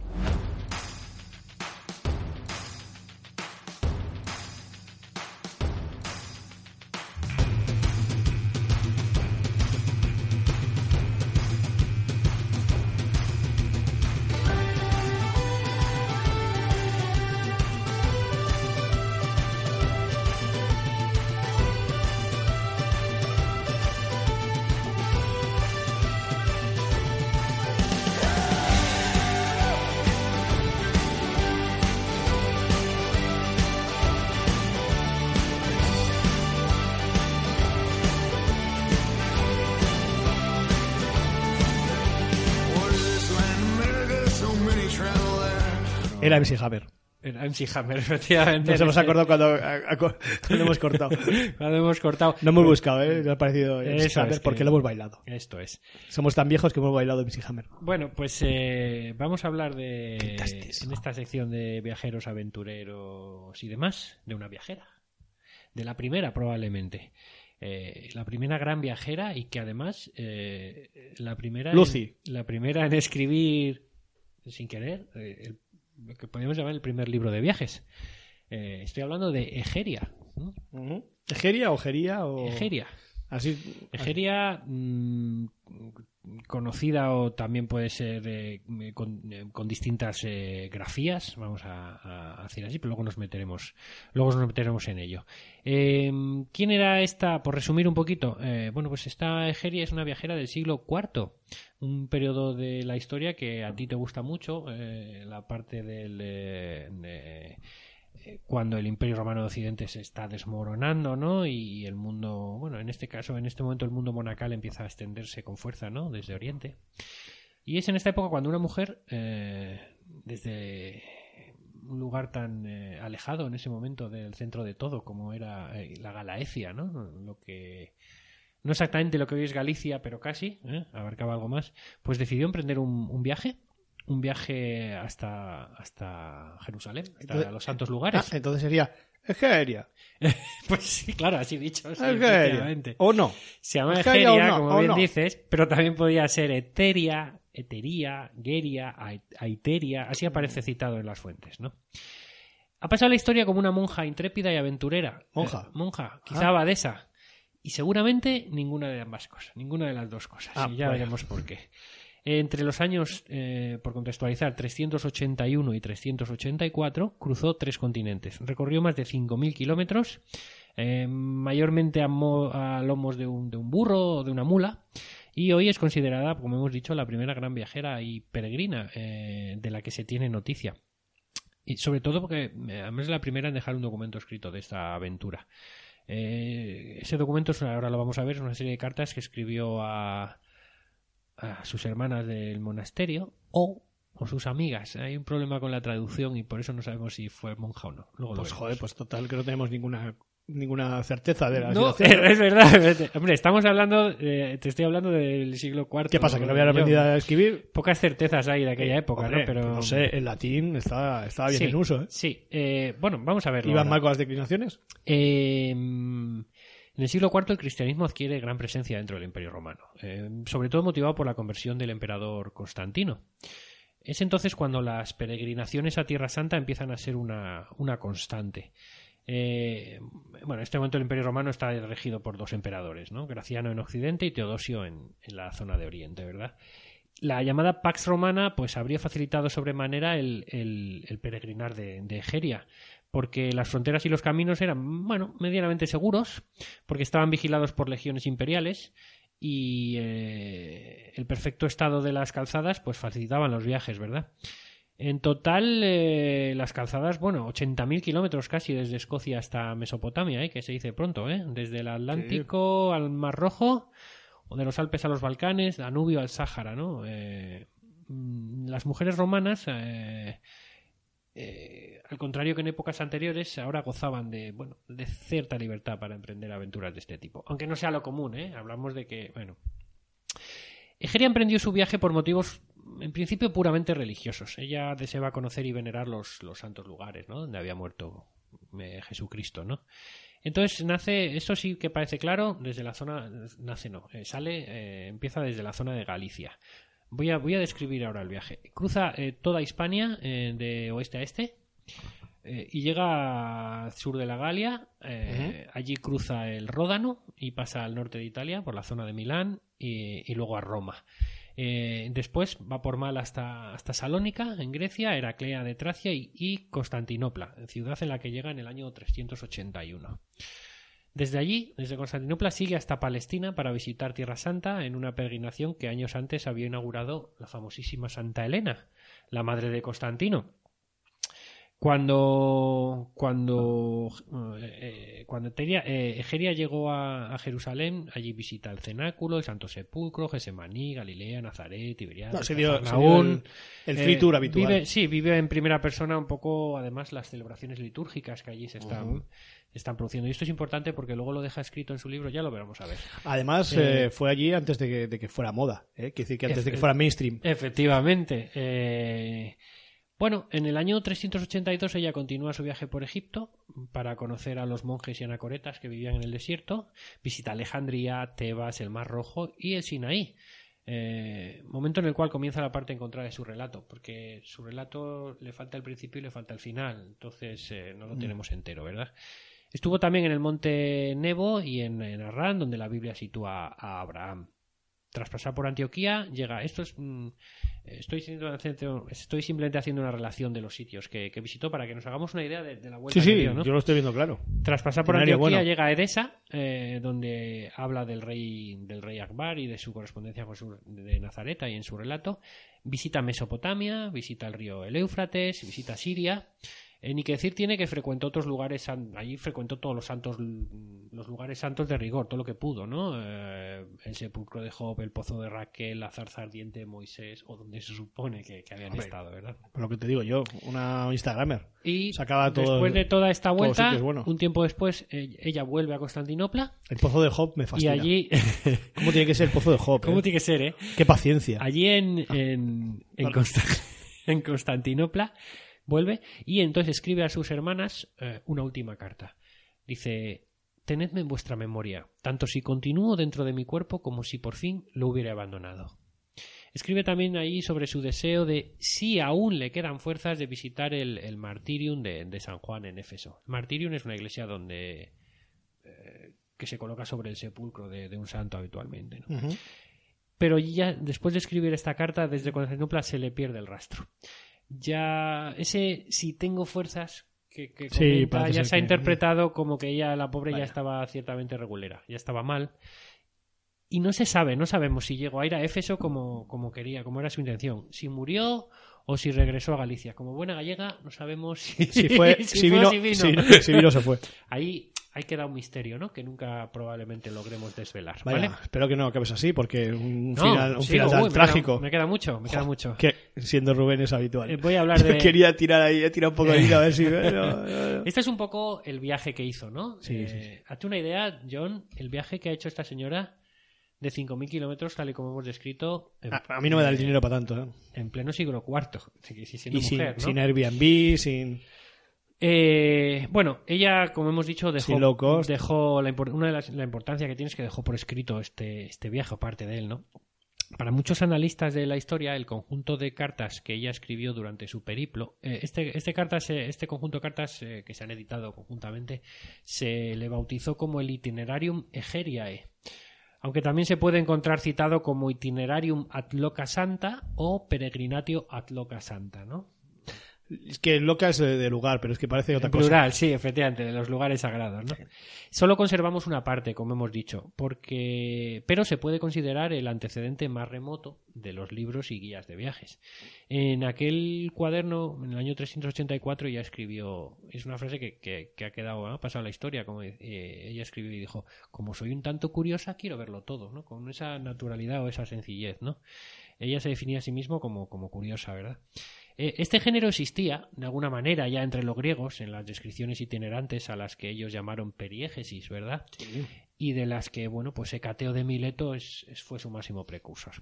Era MC Hammer. Era MC Hammer, efectivamente. Nos hemos acordado cuando, a- a- cuando hemos cortado. Cuando hemos cortado. No hemos buscado, ¿eh? Nos ha parecido MC Eso Hammer es que- porque lo hemos bailado. Esto es. Somos tan viejos que hemos bailado MC Hammer. Bueno, pues eh, vamos a hablar de en esta sección de viajeros, aventureros y demás, de una viajera. De la primera, probablemente. Eh, la primera gran viajera y que además eh, la primera en- Lucy. la primera en escribir sin querer eh, el- lo que podríamos llamar el primer libro de viajes. Eh, estoy hablando de Egeria. ¿no? ¿Egeria o Geria o...? Egeria. Así... Egeria, mm, conocida o también puede ser eh, con, eh, con distintas eh, grafías, vamos a, a decir así, pero luego nos meteremos, luego nos meteremos en ello. Eh, ¿Quién era esta? Por resumir un poquito, eh, bueno, pues esta Egeria es una viajera del siglo IV, un periodo de la historia que a ti te gusta mucho, eh, la parte del de- cuando el Imperio Romano de Occidente se está desmoronando, ¿no? Y el mundo, bueno, en este caso, en este momento el mundo monacal empieza a extenderse con fuerza, ¿no? Desde Oriente. Y es en esta época cuando una mujer, eh, desde un lugar tan eh, alejado en ese momento del centro de todo como era eh, la Galaecia, ¿no? Lo que no exactamente lo que hoy es Galicia, pero casi, ¿eh? abarcaba algo más, pues decidió emprender un, un viaje, un viaje hasta, hasta Jerusalén, hasta Entonces- los santos Ah, lugares. entonces sería Egeria. Pues sí, claro, así dicho. sí, Egeria. ¿O no? Se llama Egeria o Egeria, no, como bien no. dices, pero también podía ser Eteria, Etería, Geria, Ai- Aiteria, así aparece citado en las fuentes, ¿no? Ha pasado la historia como una monja intrépida y aventurera. Monja. Eh, monja, quizá abadesa. Y seguramente ninguna de ambas cosas, ninguna de las dos cosas. Ah, y ya bueno. veremos por qué. Entre los años, eh, por contextualizar, 381 y 384, cruzó tres continentes. Recorrió más de 5.000 kilómetros, eh, mayormente a, mo- a lomos de un, burro o de una mula. Y hoy es considerada, como hemos dicho, la primera gran viajera y peregrina eh, de la que se tiene noticia. Y sobre todo porque además es la primera en dejar un documento escrito de esta aventura. Ese documento, ahora lo vamos a ver, es una serie de cartas que escribió a, a sus hermanas del monasterio o o sus amigas. Hay un problema con la traducción y por eso no sabemos si fue monja o no. Luego Pues joder, pues total que no tenemos ninguna ninguna certeza de la No, situación. es verdad. Hombre, estamos hablando, eh, te estoy hablando del siglo IV. ¿Qué pasa? ¿Que no habían Yo- aprendido a escribir? Pocas certezas hay de aquella Eh, época, hombre, ¿no? Pero no sé, el latín estaba, estaba bien Sí, en uso, ¿eh? Sí. Eh, bueno, vamos a verlo. ¿Iban mal con las declinaciones? Eh, en el siglo IV el cristianismo adquiere gran presencia dentro del Imperio Romano, eh, sobre todo motivado por la conversión del emperador Constantino. Es entonces cuando las peregrinaciones a Tierra Santa empiezan a ser una, una constante. Eh, bueno, en este momento el Imperio Romano está regido por dos emperadores, ¿no? Graciano en Occidente y Teodosio en, la zona de Oriente, ¿verdad? La llamada Pax Romana pues habría facilitado sobremanera el peregrinar de, de Egeria, porque las fronteras y los caminos eran, bueno, medianamente seguros, porque estaban vigilados por legiones imperiales y eh, el perfecto estado de las calzadas pues facilitaban los viajes, ¿verdad? En total, eh, las calzadas, bueno, 80.000 kilómetros casi desde Escocia hasta Mesopotamia, ¿eh? que se dice pronto, ¿eh? desde el Atlántico al Mar Rojo, o de los Alpes a los Balcanes, Danubio al Sáhara, ¿no? Eh, mm, las mujeres romanas, eh, al contrario que en épocas anteriores, ahora gozaban de, bueno, de cierta libertad para emprender aventuras de este tipo. Aunque no sea lo común, ¿eh? Hablamos de que, bueno. Egeria emprendió su viaje por motivos, en principio, puramente religiosos. Ella deseaba conocer y venerar los, los santos lugares, ¿no? Donde había muerto eh, Jesucristo, ¿no? Entonces nace, esto sí que parece claro, desde la zona, nace no, eh, sale, eh, empieza desde la zona de Galicia. Voy a, voy a describir ahora el viaje. Cruza eh, toda Hispania eh, de oeste a este eh, y llega al sur de la Galia. Allí cruza el Ródano y pasa al norte de Italia por la zona de Milán y, y luego a Roma. Después va por mal hasta, hasta Salónica, en Grecia, Heraclea de Tracia y, y Constantinopla, ciudad en la que llega en el año 381. Desde allí, desde Constantinopla, sigue hasta Palestina para visitar Tierra Santa en una peregrinación que años antes había inaugurado la famosísima Santa Elena, la madre de Constantino. Cuando cuando eh, eh, cuando eh, Egeria llegó a, a Jerusalén, allí visita el cenáculo, el Santo Sepulcro, Gesemaní, Galilea, Nazaret, Tiberias, No, se dio, se dio Cafarnaún. el, el free tour habitual. Vive, sí, vive en primera persona un poco, además, las celebraciones litúrgicas que allí se están, están produciendo. Y esto es importante porque luego lo deja escrito en su libro, ya lo veremos a ver. Además, Eh, eh, fue allí antes de que, de que fuera moda. ¿eh? Quiere decir que antes de que fuera mainstream. Efectivamente. eh, Bueno, en el año 382 ella continúa su viaje por Egipto para conocer a los monjes y anacoretas que vivían en el desierto, visita Alejandría, Tebas, el Mar Rojo y el Sinaí. Eh, momento en el cual comienza la parte en contra de su relato, porque su relato le falta el principio y le falta el final, entonces eh, no lo tenemos entero, ¿verdad? Estuvo también en el monte Nebo y en, en Arran, donde la Biblia sitúa a Abraham. Tras pasar por Antioquía, llega. Esto es. mm, estoy, siendo- estoy simplemente haciendo una relación de los sitios que, que visitó para que nos hagamos una idea de, de la vuelta Sí, que sí, dio, ¿no? yo lo estoy viendo claro. Tras pasar por Antioquía bueno. llega a Edesa, eh, donde habla del rey del rey Akbar y de su correspondencia con su, de Nazaret y en su relato. Visita Mesopotamia, visita el río el Éufrates, visita Siria. Eh, ni que decir tiene que frecuentó otros lugares, allí frecuentó todos los santos, los lugares santos de rigor, todo lo que pudo, ¿no? Eh, el sepulcro de Job, el pozo de Raquel, la zarza ardiente de Moisés, o donde se supone que, que habían Hombre. estado, ¿verdad? Por lo que te digo yo, una Instagramer. Y Sacaba todo- después de toda esta vuelta, sitios un tiempo después, eh, ella vuelve a Constantinopla El pozo de Job me y fascina. allí, ¿Cómo tiene que ser el pozo de Job? ¿cómo eh? tiene que ser, eh? Qué paciencia. Allí en, en, en, en Constantinopla vuelve y entonces escribe a sus hermanas eh, una última carta. Dice, tenedme en vuestra memoria, tanto si continúo dentro de mi cuerpo como si por fin lo hubiera abandonado. Escribe también ahí sobre su deseo de si aún le quedan fuerzas de visitar el, el Martirium de, de San Juan en Éfeso. El Martirium es una iglesia donde eh, que se coloca sobre el sepulcro de, de un santo habitualmente. ¿no? Pero ya después de escribir esta carta desde Constantinopla se le pierde el rastro. Ya ese si tengo fuerzas que, que Sí, comenta, ya se ha que- interpretado como que ella la pobre ya estaba ciertamente regulera, ya estaba mal. Y no se sabe, no sabemos si llegó a ir a Éfeso como, como quería, como era su intención. Si murió o si regresó a Galicia. Como buena gallega, no sabemos si, Si fue, si, fue o vino, si vino. si- si vino, se fue. Ahí, ahí queda un misterio, ¿no? Que nunca probablemente logremos desvelar, Vaya, ¿vale? espero que no acabes así, porque un No, final, un sigo, final tan me trágico. Queda, me queda mucho, me queda mucho. Que siendo Rubén es habitual. Eh, voy a hablar de... quería tirar ahí, he tirado un poco de hilo a ver si. Este es un poco el viaje que hizo, ¿no? Sí, Eh, sí, sí. Hazte una idea, John, el viaje que ha hecho esta señora de 5.000 kilómetros, tal y como hemos descrito, en, A, a mí no me da el dinero para tanto. ¿eh? en pleno siglo IV. Siendo Y sin, mujer, ¿no? sin Airbnb, sin. Eh, bueno, ella, como hemos dicho, dejó, cost. dejó la, una de las la importancia que tiene es que dejó por escrito este, este viaje, parte de él, ¿no? Para muchos analistas de la historia, el conjunto de cartas que ella escribió durante su periplo, eh, este, este, cartas, eh, este conjunto de cartas que se han editado conjuntamente, se le bautizó como el Itinerarium Egeriae, aunque también se puede encontrar citado como Itinerarium ad Loca Santa o Peregrinatio ad Loca Santa, ¿no? Es que loca es de, lugar, pero es que parece otra cosa. plural, sí, efectivamente, de los lugares sagrados, ¿no? Solo conservamos una parte, como hemos dicho, porque pero se puede considerar el antecedente más remoto de los libros y guías de viajes. En aquel cuaderno, en el año 384, ella escribió, es una frase que, que- ha quedado, ha pasado la historia, como eh, ella escribió y dijo, como soy un tanto curiosa, quiero verlo todo, ¿no? Con esa naturalidad o esa sencillez, ¿no? Ella se definía a sí mismo como, como curiosa, ¿verdad? Eh, Este género existía, de alguna manera, ya entre los griegos, en las descripciones itinerantes a las que ellos llamaron periégesis, ¿verdad? Y de las que, bueno, pues Hecateo de Mileto es, es- fue su máximo precursor.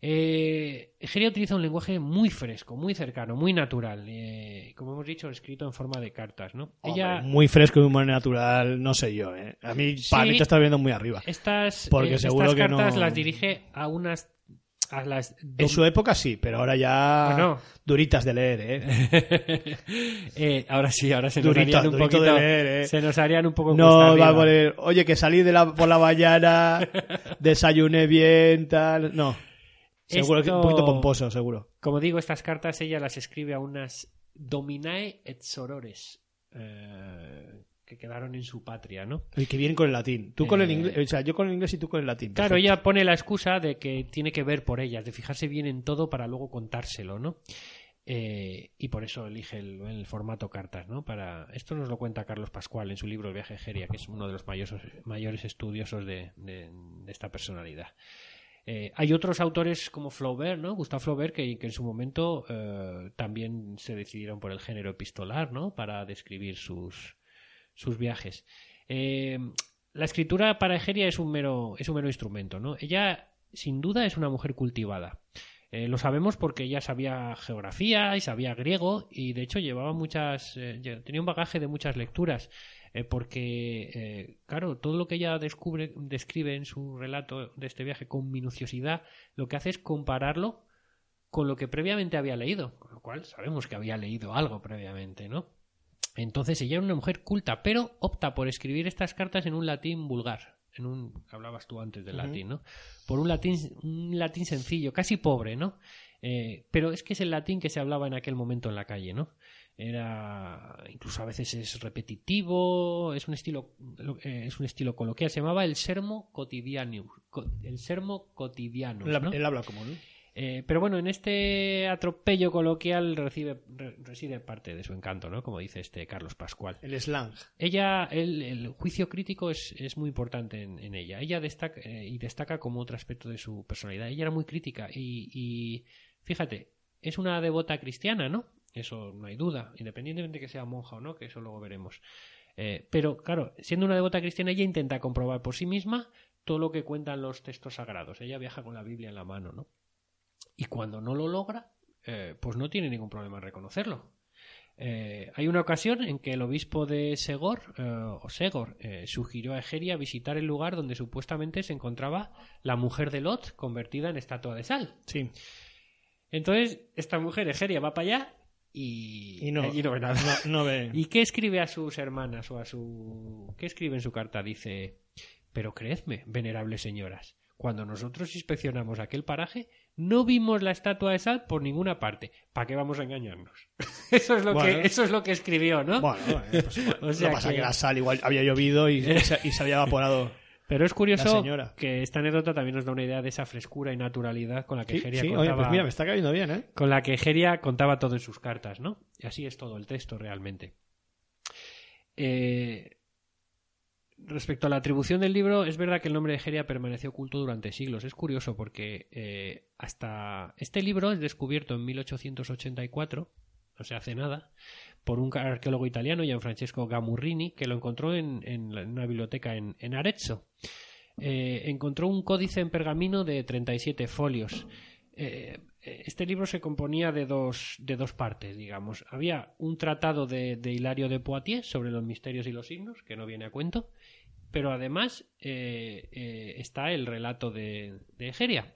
Eh, Egeria utiliza un lenguaje muy fresco, muy cercano, muy natural. eh, como hemos dicho, escrito en forma de cartas, ¿no? Ella, Muy fresco y muy natural, no sé yo. ¿eh? A mí, para Sí. mí te está viendo muy arriba. estas, Porque eh, seguro estas que cartas no- las dirige a unas... A las En su época sí, pero ahora ya. Bueno. Duritas de leer, ¿eh? Eh, ahora sí, ahora se nos Durito- harían un poquito, de leer, eh. se nos harían un poco No, va a poner, oye, que salí de la, por la mañana, desayuné bien, tal. No. Seguro que un Esto- poquito pomposo, seguro. Como digo, estas cartas ella las escribe a unas dominae et sorores eh, que quedaron en su patria, ¿no? El que viene con el latín. Tú con el Eh, inglés, o sea, yo con el inglés y tú con el latín. Claro, Perfecto. ella pone la excusa de que tiene que ver por ellas, de fijarse bien en todo para luego contárselo, ¿no? Eh, y por eso elige el, el formato cartas, ¿no? Para esto nos lo cuenta Carlos Pascual en su libro El viaje a Egeria, que es uno de los mayores, mayores estudiosos de, de- de esta personalidad. Eh, hay otros autores como Flaubert, ¿no? Gustave Flaubert, que, que en su momento eh, también se decidieron por el género epistolar, ¿no? Para describir sus, sus viajes. Eh, la escritura para Egeria es un mero, es un mero instrumento, ¿no? Ella, sin duda, es una mujer cultivada. Eh, lo sabemos porque ella sabía geografía y sabía griego y de hecho llevaba muchas eh, tenía un bagaje de muchas lecturas porque claro todo lo que ella descubre describe en su relato de este viaje con minuciosidad lo que hace es compararlo con lo que previamente había leído con lo cual sabemos que había leído algo previamente no entonces ella era una mujer culta pero opta por escribir estas cartas en un latín vulgar en un hablabas tú antes del latín no por un latín, un latín sencillo, casi pobre, ¿no? Eh, pero es que es el latín que se hablaba en aquel momento en la calle, ¿no? Era incluso a veces es repetitivo, es un estilo lo- eh, es un estilo coloquial, se llamaba el sermo cotidianus, co- el sermo cotidianus, El, ¿no? el habla común. ¿no? Eh, pero bueno, en este atropello coloquial recibe, re- reside parte de su encanto, ¿no? Como dice este Carlos Pascual. El slang. Ella, el, el juicio crítico es, es muy importante en, en ella. Ella destaca eh, y destaca como otro aspecto de su personalidad. Ella era muy crítica y, y fíjate, es una devota cristiana, ¿no? Eso no hay duda, independientemente de que sea monja o no, que eso luego veremos. Eh, pero claro, siendo una devota cristiana, ella intenta comprobar por sí misma todo lo que cuentan los textos sagrados. Ella viaja con la Biblia en la mano, ¿no? Y cuando no lo logra, eh, pues no tiene ningún problema en reconocerlo. Eh, hay una ocasión en que el obispo de Segor, eh, o Segor, sugirió a Egeria visitar el lugar donde supuestamente se encontraba la mujer de Lot convertida en estatua de sal. Sí. Entonces, esta mujer, Egeria, va para allá y, Y no, ve nada. no, no ve. ¿Y qué escribe a sus hermanas o a su... ¿Qué escribe en su carta? Dice, pero creedme, venerables señoras, cuando nosotros inspeccionamos aquel paraje, no vimos la estatua de sal por ninguna parte. ¿Para qué vamos a engañarnos? eso, es lo Bueno. que, eso es lo que escribió, ¿no? Bueno, eh, pues, bueno, O sea no pasa que- que... la sal igual había llovido y, y se, y se había evaporado. Pero es curioso que esta anécdota también nos da una idea de esa frescura y naturalidad con la que Sí, sí, oye, contaba... pues mira, me está cayendo bien, ¿eh? con la que Egeria contaba todo en sus cartas, ¿no? Y así es todo el texto realmente. Eh, respecto a la atribución del libro, es verdad que el nombre de Egeria permaneció oculto durante siglos. Es curioso porque eh, hasta este libro es descubierto en 1884, o sea, hace nada, por un arqueólogo italiano, Gianfrancesco Gamurrini, que lo encontró en, en una biblioteca en, en Arezzo. Eh, encontró un códice en pergamino de 37 folios. Eh, este libro se componía de dos, de dos partes, digamos. Había un tratado de, de Hilario de Poitiers sobre los misterios y los signos, que no viene a cuento, pero además eh, eh, está el relato de, de Egeria.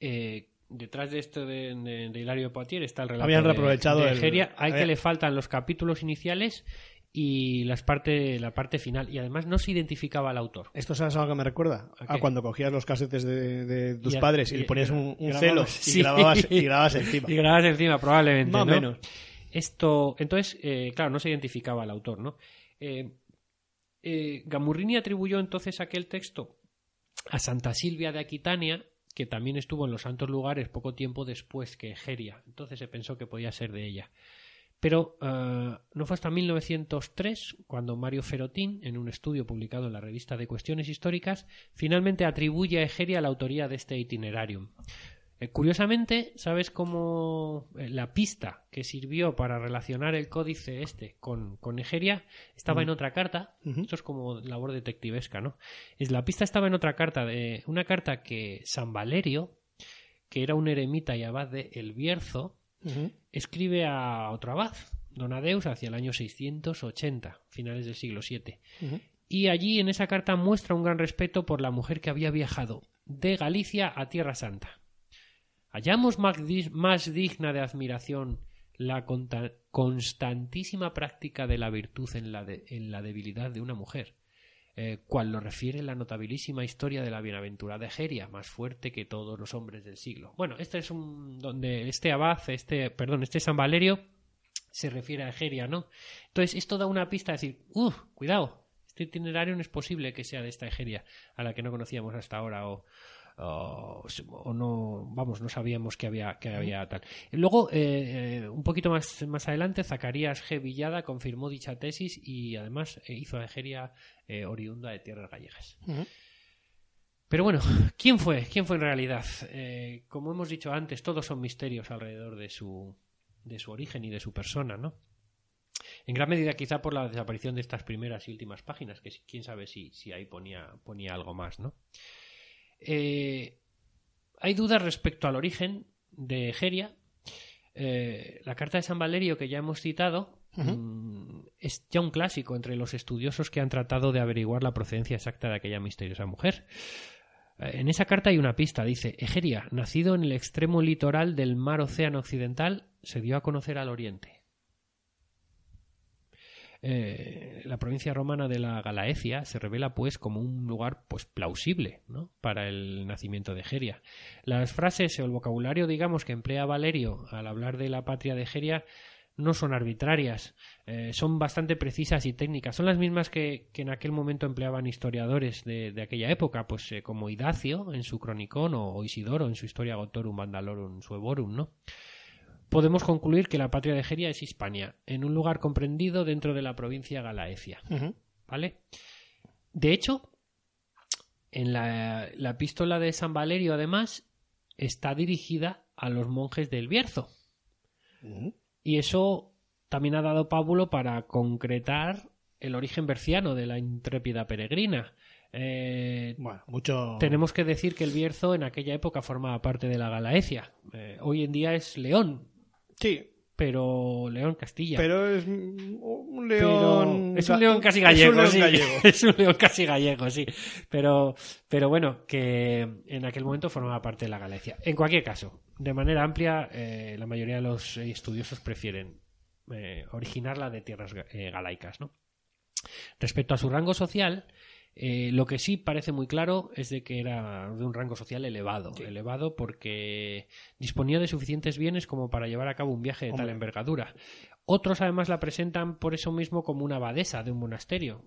Eh, detrás de esto de, de- de Hilario de Poitiers está el relato Habían de- reaprovechado de el- Egeria. Hay que le faltan los capítulos iniciales y las parte, la parte final. Y además no se identificaba al autor. ¿Esto sabes algo que me recuerda? ¿A cuando cogías los casetes de, de tus Y padres y, y- le ponías un, un celo sí. y, grababas, y grababas encima. Y grababas encima, probablemente. Más o ¿no? menos. Esto, entonces, eh, claro, no se identificaba al autor, ¿no? Eh, eh, Gamurrini atribuyó entonces aquel texto a Santa Silvia de Aquitania, que también estuvo en los santos lugares poco tiempo después que Egeria. Entonces se pensó que podía ser de ella. Pero eh, no fue hasta 1903 cuando Mario Ferotín, en un estudio publicado en la revista de Cuestiones Históricas, finalmente atribuye a Egeria la autoría de este itinerarium. Eh, curiosamente, ¿sabes cómo eh, la pista que sirvió para relacionar el códice este con, con Egeria estaba en otra carta? Ujú. Esto es como labor detectivesca, ¿no? Es, la pista estaba en otra carta, de una carta que San Valerio, que era un eremita y abad de El Bierzo, escribe a otro abad, Don Adeus, hacia el año 680, finales del siglo VII. Y allí en esa carta muestra un gran respeto por la mujer que había viajado de Galicia a Tierra Santa. Hallamos más, di- más digna de admiración la constantísima práctica de la virtud en la, de- en la debilidad de una mujer, eh, cual lo refiere la notabilísima historia de la bienaventurada Egeria, más fuerte que todos los hombres del siglo. Bueno, este es un donde este abad, este, perdón, este San Valerio se refiere a Egeria, ¿no? Entonces, esto da una pista de decir, uff, cuidado, este itinerario no es posible que sea de esta Egeria a la que no conocíamos hasta ahora o, o, o no, vamos, no sabíamos que había, que había tal. Y Luego, eh, eh, un poquito más, más adelante, Zacarías G. Villada confirmó dicha tesis y además eh, hizo a eh, oriunda de tierras gallegas. Pero bueno, ¿quién fue? ¿Quién fue en realidad? Eh, como hemos dicho antes, todos son misterios alrededor de su, de su origen y de su persona, ¿no? En gran medida quizá por la desaparición de estas primeras y últimas páginas, que quién sabe si, si ahí ponía, ponía algo más, ¿no? Eh, hay dudas respecto al origen de Egeria. Eh, la carta de San Valerio que ya hemos citado mm, es ya un clásico entre los estudiosos que han tratado de averiguar la procedencia exacta de aquella misteriosa mujer. Eh, En esa carta hay una pista, dice, Egeria, nacido en el extremo litoral del mar Océano Occidental, se dio a conocer al oriente. Eh, la provincia romana de la Galaecia se revela pues como un lugar pues plausible ¿no? para el nacimiento de Egeria. Las frases o el vocabulario digamos que emplea Valerio al hablar de la patria de Egeria no son arbitrarias, eh, son bastante precisas y técnicas. Son las mismas que, que en aquel momento empleaban historiadores de, de aquella época, pues eh, como Idacio en su Cronicón o, Isidoro en su Historia Gotorum Vandalorum Suevorum, ¿no? Podemos concluir que la patria de Egeria es Hispania, en un lugar comprendido dentro de la provincia Galaecia. ¿Vale? De hecho, en la, la epístola de San Valerio, además, está dirigida a los monjes del Bierzo. Y eso también ha dado pábulo para concretar el origen berciano de la intrépida peregrina. Eh, Bueno, mucho. tenemos que decir que el Bierzo en aquella época formaba parte de la Galaecia. Eh, hoy en día es León, Sí, pero León Castilla. pero es un Pero león. es un león casi gallego, Es un león sí. Es un león casi gallego, sí. Pero, pero bueno, que en aquel momento formaba parte de la Galicia. En cualquier caso, de manera amplia, eh, la mayoría de los estudiosos prefieren eh, originarla de tierras eh, galaicas, ¿no? Respecto a su rango social, eh, lo que sí parece muy claro es de que era de un rango social elevado, elevado porque disponía de suficientes bienes como para llevar a cabo un viaje de tal envergadura. Otros además la presentan por eso mismo como una abadesa de un monasterio.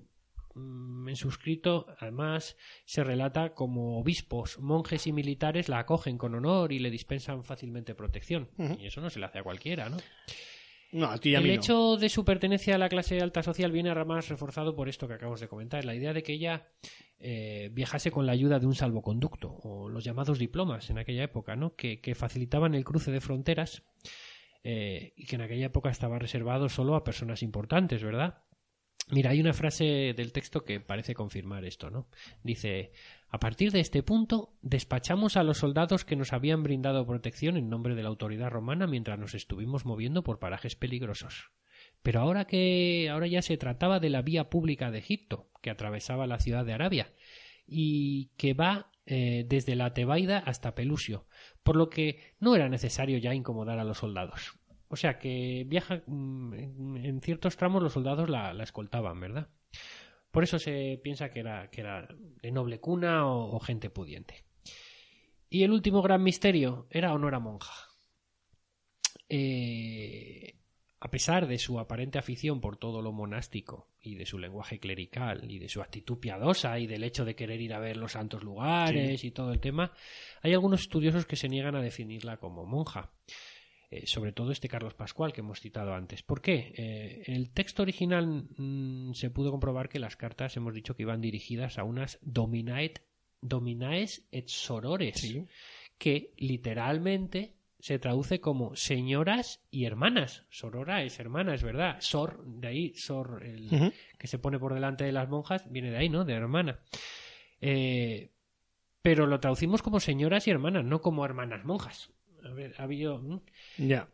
Mm, En su escrito, además, se relata como obispos, monjes y militares la acogen con honor y le dispensan fácilmente protección. Y eso no se le hace a cualquiera, ¿no? No, a ti y a el no. hecho de su pertenencia a la clase alta social viene más reforzado por esto que acabamos de comentar, la idea de que ella eh, viajase con la ayuda de un salvoconducto, o los llamados diplomas en aquella época, ¿no? que, que facilitaban el cruce de fronteras eh, y que en aquella época estaba reservado solo a personas importantes, ¿verdad? Mira, hay una frase del texto que parece confirmar esto, ¿no? Dice, a partir de este punto, despachamos a los soldados que nos habían brindado protección en nombre de la autoridad romana mientras nos estuvimos moviendo por parajes peligrosos. Pero ahora que ahora ya se trataba de la vía pública de Egipto, que atravesaba la ciudad de Arabia, y que va eh, desde la Tebaida hasta Pelusio, por lo que no era necesario ya incomodar a los soldados. O sea que viaja mm, en, ciertos tramos los soldados la escoltaban, ¿verdad? Por eso se piensa que era, que era de noble cuna o, o gente pudiente. Y el último gran misterio era o no era monja. Eh, a pesar de su aparente afición por todo lo monástico y de su lenguaje clerical y de su actitud piadosa y del hecho de querer ir a ver los santos lugares y todo el tema, hay algunos estudiosos que se niegan a definirla como monja. Eh, sobre todo este Carlos Pascual que hemos citado antes. ¿Por qué? Eh, en el texto original mm, se pudo comprobar que las cartas hemos dicho que iban dirigidas a unas dominaet, dominaes et sorores, que literalmente se traduce como señoras y hermanas. Sorora es hermana, es verdad. Sor, de ahí, sor, el que se pone por delante de las monjas, viene de ahí, ¿no? De hermana. Eh, pero lo traducimos como señoras y hermanas, no como hermanas monjas. A ver.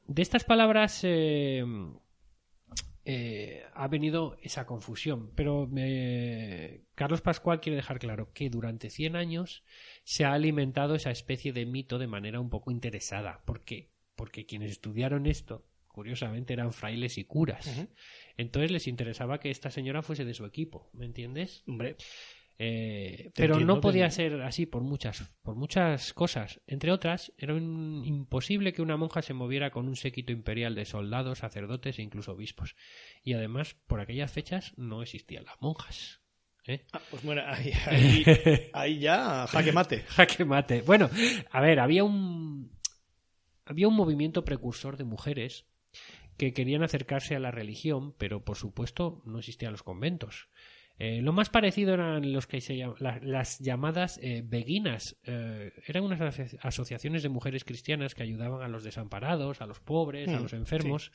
De estas palabras eh, eh, ha venido esa confusión, pero eh, Carlos Pascual quiere dejar claro que durante 100 años se ha alimentado esa especie de mito de manera un poco interesada. ¿Por qué? Porque quienes estudiaron esto, curiosamente, eran frailes y curas. Entonces les interesaba que esta señora fuese de su equipo, ¿me entiendes? Hombre, Eh, pero entiendo, no podía ser así por muchas, por muchas cosas. Entre otras, era un- imposible que una monja se moviera con un séquito imperial de soldados, sacerdotes e incluso obispos. Y además, por aquellas fechas no existían las monjas. ¿eh? ah, pues bueno, ahí, ahí, ahí ya, jaque mate. Jaque mate. Bueno, a ver, había un había un movimiento precursor de mujeres que querían acercarse a la religión, pero por supuesto no existían los conventos. Eh, lo más parecido eran los que se llam- la- las llamadas eh, beguinas. Eh, eran unas asoci- asociaciones de mujeres cristianas que ayudaban a los desamparados, a los pobres, a Mm, los enfermos.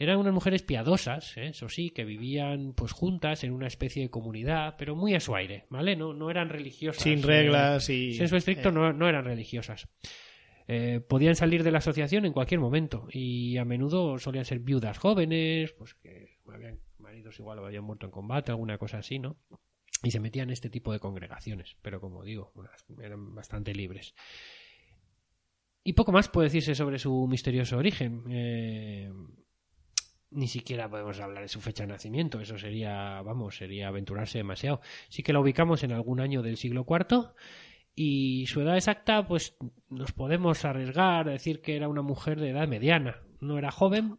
Eran unas mujeres piadosas, ¿eh? eso sí, que vivían pues juntas en una especie de comunidad, pero muy a su aire, ¿vale? No, no eran religiosas. Sin reglas y. Senso estricto eh, no, no eran religiosas. Eh, podían salir de la asociación en cualquier momento y a menudo solían ser viudas jóvenes, pues que habían maridos igual habían muerto en combate, alguna cosa así, ¿no? Y se metían en este tipo de congregaciones, pero como digo, eran bastante libres. Y poco más puede decirse sobre su misterioso origen. Eh, ni siquiera podemos hablar de su fecha de nacimiento, eso sería, vamos, sería aventurarse demasiado. Sí que la ubicamos en algún año del siglo IV y su edad exacta, pues nos podemos arriesgar a decir que era una mujer de edad mediana. No era joven,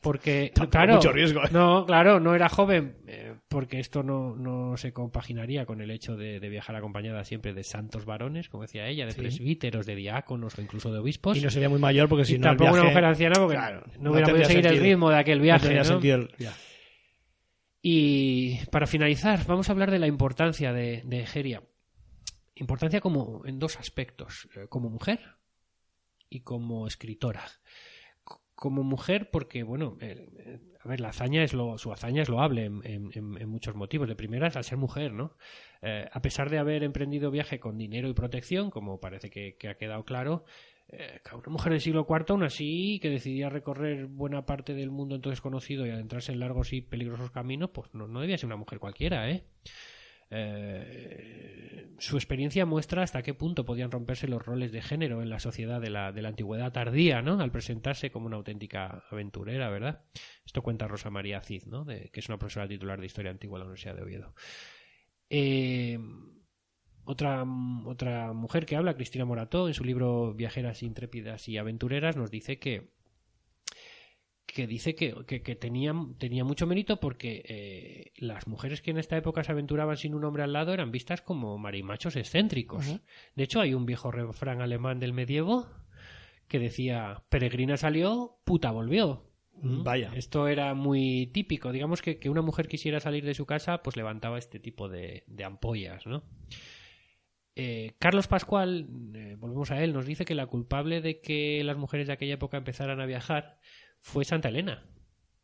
porque. Tampoco claro, mucho riesgo, ¿eh? No, claro, no era joven, eh, porque esto no, no se compaginaría con el hecho de, de viajar acompañada siempre de santos varones, como decía ella, de Sí. presbíteros, de diáconos o incluso de obispos. Y no sería muy mayor porque si Y no. el tampoco una mujer anciana porque Claro, no hubiera podido seguir el ritmo de aquel viaje. ¿no? el. Y para finalizar, vamos a hablar de la importancia de, de Egeria. Importancia como en dos aspectos, eh, como mujer y como escritora. Como mujer, porque, bueno, eh, eh, a ver, la hazaña es lo, su hazaña es loable en, en- muchos motivos. De primeras, al ser mujer, ¿no? Eh, a pesar de haber emprendido viaje con dinero y protección, como parece que, ha quedado claro, eh, una mujer del siglo IV, aún así, que decidía recorrer buena parte del mundo entonces conocido y adentrarse en largos y peligrosos caminos, pues no, no debía ser una mujer cualquiera, ¿eh? Su experiencia muestra hasta qué punto podían romperse los roles de género en la sociedad de la, de la antigüedad tardía, ¿no? Al presentarse como una auténtica aventurera, ¿verdad? Esto cuenta Rosa María Cid, ¿no? Que es una profesora titular de Historia Antigua de la Universidad de Oviedo. Eh, otra, otra mujer que habla, Cristina Morató, en su libro Viajeras intrépidas y aventureras, nos dice que que dice que, que, que tenía, tenía mucho mérito porque eh, las mujeres que en esta época se aventuraban sin un hombre al lado eran vistas como marimachos excéntricos. De hecho, hay un viejo refrán alemán del medievo que decía, peregrina salió, puta volvió. ¿Mm? Vaya. Esto era muy típico. Digamos que, que una mujer quisiera salir de su casa, pues levantaba este tipo de, de ampollas, ¿no? Eh, Carlos Pascual, eh, volvemos a él, nos dice que la culpable de que las mujeres de aquella época empezaran a viajar fue Santa Elena,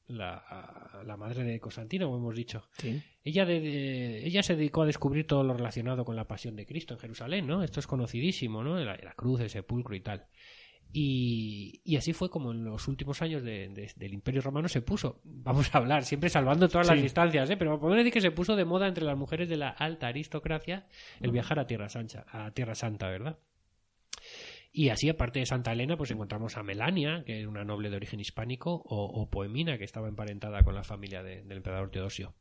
la, la madre de Constantino, como hemos dicho. Sí. Ella, de- de- ella se dedicó a descubrir todo lo relacionado con la pasión de Cristo en Jerusalén, ¿no? Esto es conocidísimo, ¿no? La, la cruz, el sepulcro y tal. Y, y así fue como en los últimos años de- de- del Imperio Romano se puso, vamos a hablar, siempre salvando todas las distancias, ¿eh? pero podemos decir que se puso de moda entre las mujeres de la alta aristocracia el viajar a Tierra Santa, a Tierra Santa, ¿verdad? Y así, aparte de Santa Elena, pues encontramos a Melania, que era una noble de origen hispánico, o, o Poemina, que estaba emparentada con la familia de- del emperador Teodosio.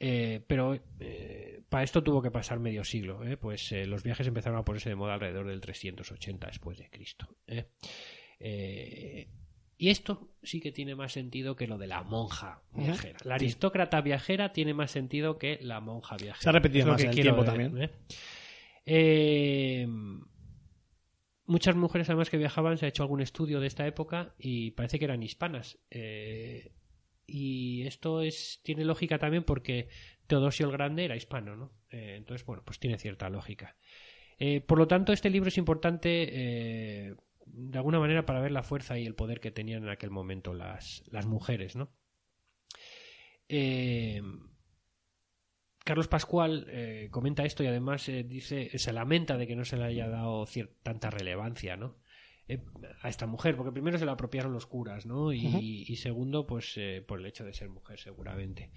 Eh, pero eh, para esto tuvo que pasar medio siglo, ¿eh? pues los viajes empezaron a ponerse de moda alrededor del 380 después de Cristo. y esto sí que tiene más sentido que lo de la monja viajera. La aristócrata viajera tiene más sentido que la monja viajera. Se ha repetido más el tiempo ver, también. Muchas mujeres además que viajaban se ha hecho algún estudio de esta época y parece que eran hispanas. Eh, y esto es tiene lógica también porque Teodosio el Grande era hispano, ¿no? Eh, entonces, bueno, pues tiene cierta lógica. Eh, por lo tanto, este libro es importante eh, de alguna manera para ver la fuerza y el poder que tenían en aquel momento las, las mujeres, ¿no? Eh, Carlos Pascual eh, comenta esto y además eh, dice se lamenta de que no se le haya dado tanta relevancia, ¿no? Eh, a esta mujer, porque primero se la apropiaron los curas, ¿no? Y, y segundo, pues eh, por el hecho de ser mujer, seguramente.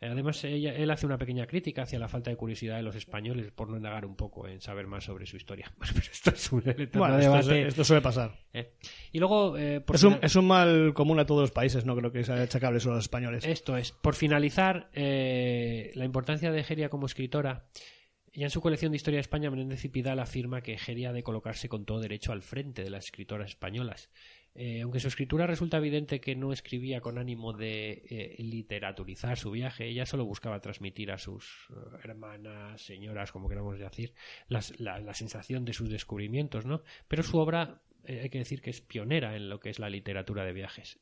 Eh, Además, ella, él hace una pequeña crítica hacia la falta de curiosidad de los españoles por no indagar un poco en saber más sobre su historia. Pero esto es un eterno Bueno, esto, debate. es- esto suele pasar. ¿eh? Y luego, eh, por Es un, final- es un mal común a todos los países, no creo que sea achacable solo a los españoles. Esto es, por finalizar, eh, la importancia de Egeria como escritora. Ya en su colección de Historia de España, Menéndez y Pidal afirma que Egeria ha de colocarse con todo derecho al frente de las escritoras españolas. Eh, aunque su escritura resulta evidente que no escribía con ánimo de eh, literaturizar su viaje, ella solo buscaba transmitir a sus eh, hermanas, señoras, como queramos decir, la, sensación de sus descubrimientos, ¿no? Pero su obra, hay que decir que es pionera en lo que es la literatura de viajes.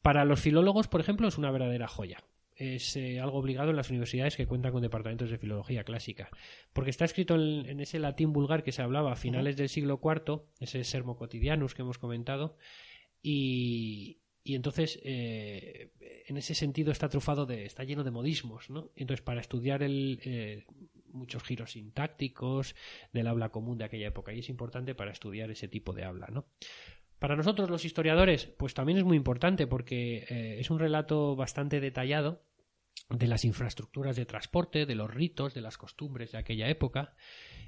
Para los filólogos, por ejemplo, es una verdadera joya. Es eh, algo obligado en las universidades que cuentan con departamentos de filología clásica. Porque está escrito en, en ese latín vulgar que se hablaba a finales del siglo IV, ese sermo quotidianus que hemos comentado, y, y entonces eh, en ese sentido está trufado de. está lleno de modismos, ¿no? Entonces, para estudiar el. eh, muchos giros sintácticos del habla común de aquella época y es importante para estudiar ese tipo de habla, ¿no? Para nosotros los historiadores, pues también es muy importante porque eh, es un relato bastante detallado de las infraestructuras de transporte, de los ritos, de las costumbres de aquella época.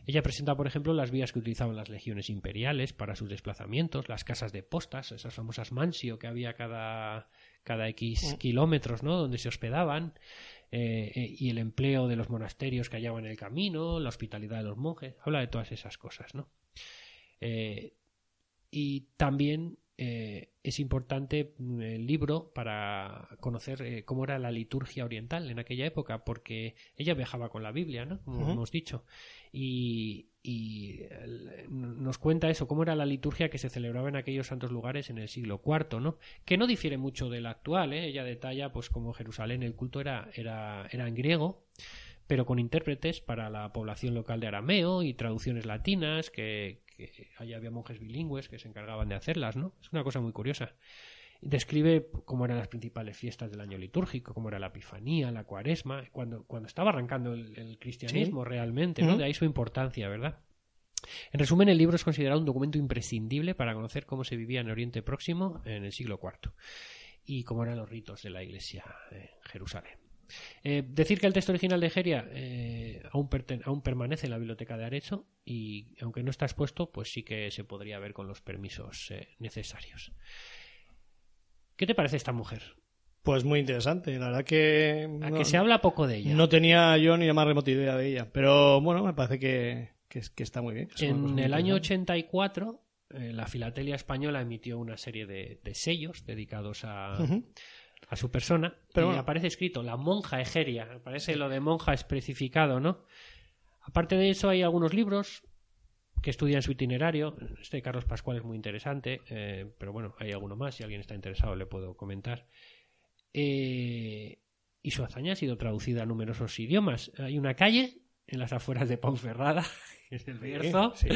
Ella presenta, por ejemplo, las vías que utilizaban las legiones imperiales para sus desplazamientos, las casas de postas, esas famosas mansio que había cada, cada X kilómetros, ¿no? Donde se hospedaban, eh, eh, y el empleo de los monasterios que hallaban en el camino, la hospitalidad de los monjes. Habla de todas esas cosas, ¿no? Eh, y también eh, es importante mm, el libro para conocer eh, cómo era la liturgia oriental en aquella época, porque ella viajaba con la Biblia, ¿no? Como hemos dicho. Y, y, nos cuenta eso, cómo era la liturgia que se celebraba en aquellos santos lugares en el siglo IV, ¿no? Que no difiere mucho del actual, ¿eh? Ella detalla, pues, como Jerusalén, el culto era, era, era en griego, pero con intérpretes para la población local de arameo y traducciones latinas, que, que ahí había monjes bilingües que se encargaban de hacerlas, ¿no? Es una cosa muy curiosa. Describe cómo eran las principales fiestas del año litúrgico, cómo era la Epifanía, la Cuaresma, cuando, cuando estaba arrancando el, el cristianismo realmente, ¿no? De ahí su importancia, ¿verdad? En resumen, el libro es considerado un documento imprescindible para conocer cómo se vivía en Oriente Próximo en el siglo IV y cómo eran los ritos de la Iglesia en Jerusalén. Eh, decir que el texto original de Egeria eh, aún, aún permanece en la biblioteca de Arezzo y aunque no está expuesto, pues sí que se podría ver con los permisos eh, necesarios. ¿Qué te parece esta mujer? Pues muy interesante. La verdad que. A no- que se habla poco de ella. No tenía yo ni la más remota idea de ella. Pero bueno, me parece que, que, es- que está muy bien. que En el año interesantes. 84, eh, la Filatelia Española emitió una serie de, de sellos dedicados a. a su persona. Pero y bueno. aparece escrito la monja Egeria. Aparece lo de monja especificado, ¿no? Aparte de eso, hay algunos libros que estudia en su itinerario. Este de Carlos Pascual es muy interesante, eh, pero bueno, hay alguno más. Si alguien está interesado, le puedo comentar. Eh, y su hazaña ha sido traducida a numerosos idiomas. Hay una calle en las afueras de Ponferrada, que es el Bierzo, sí.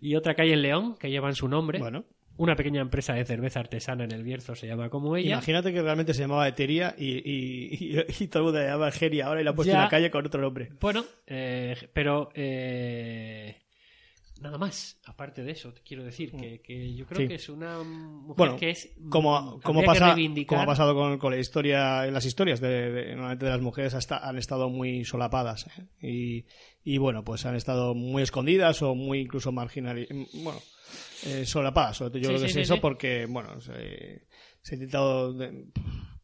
y otra calle en León que llevan su nombre. Bueno, Una pequeña empresa de cerveza artesana en el Bierzo se llama como ella. imagínate que realmente se llamaba Eteria y, y, y- y todo el mundo le llama Geria ahora y le ha puesto Ya. una calle con otro nombre. Bueno, eh, pero eh, nada más. Aparte de eso, te quiero decir que, que yo creo Sí. que es una mujer Bueno, que es como, mm, como, pasa, como ha pasado con, con la historia, en las historias de, de- las mujeres hasta, han estado muy solapadas ¿eh? y, y bueno, pues han estado muy escondidas o muy incluso marginalizadas, bueno, eh, solapadas, sobre todo yo Sí, creo que sí, es sí, eso porque, bueno, se, se ha intentado, de-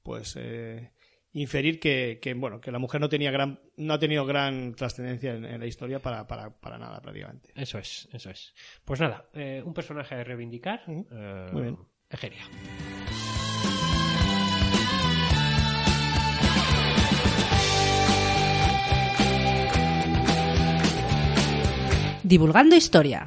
pues, eh, inferir que, que, bueno, que la mujer no tenía gran, no ha tenido gran trascendencia en, en la historia para, para, para nada prácticamente. Eso es, eso es. Pues nada, eh, un personaje a reivindicar. Eh, Muy bien. Egeria. Divulgando historia.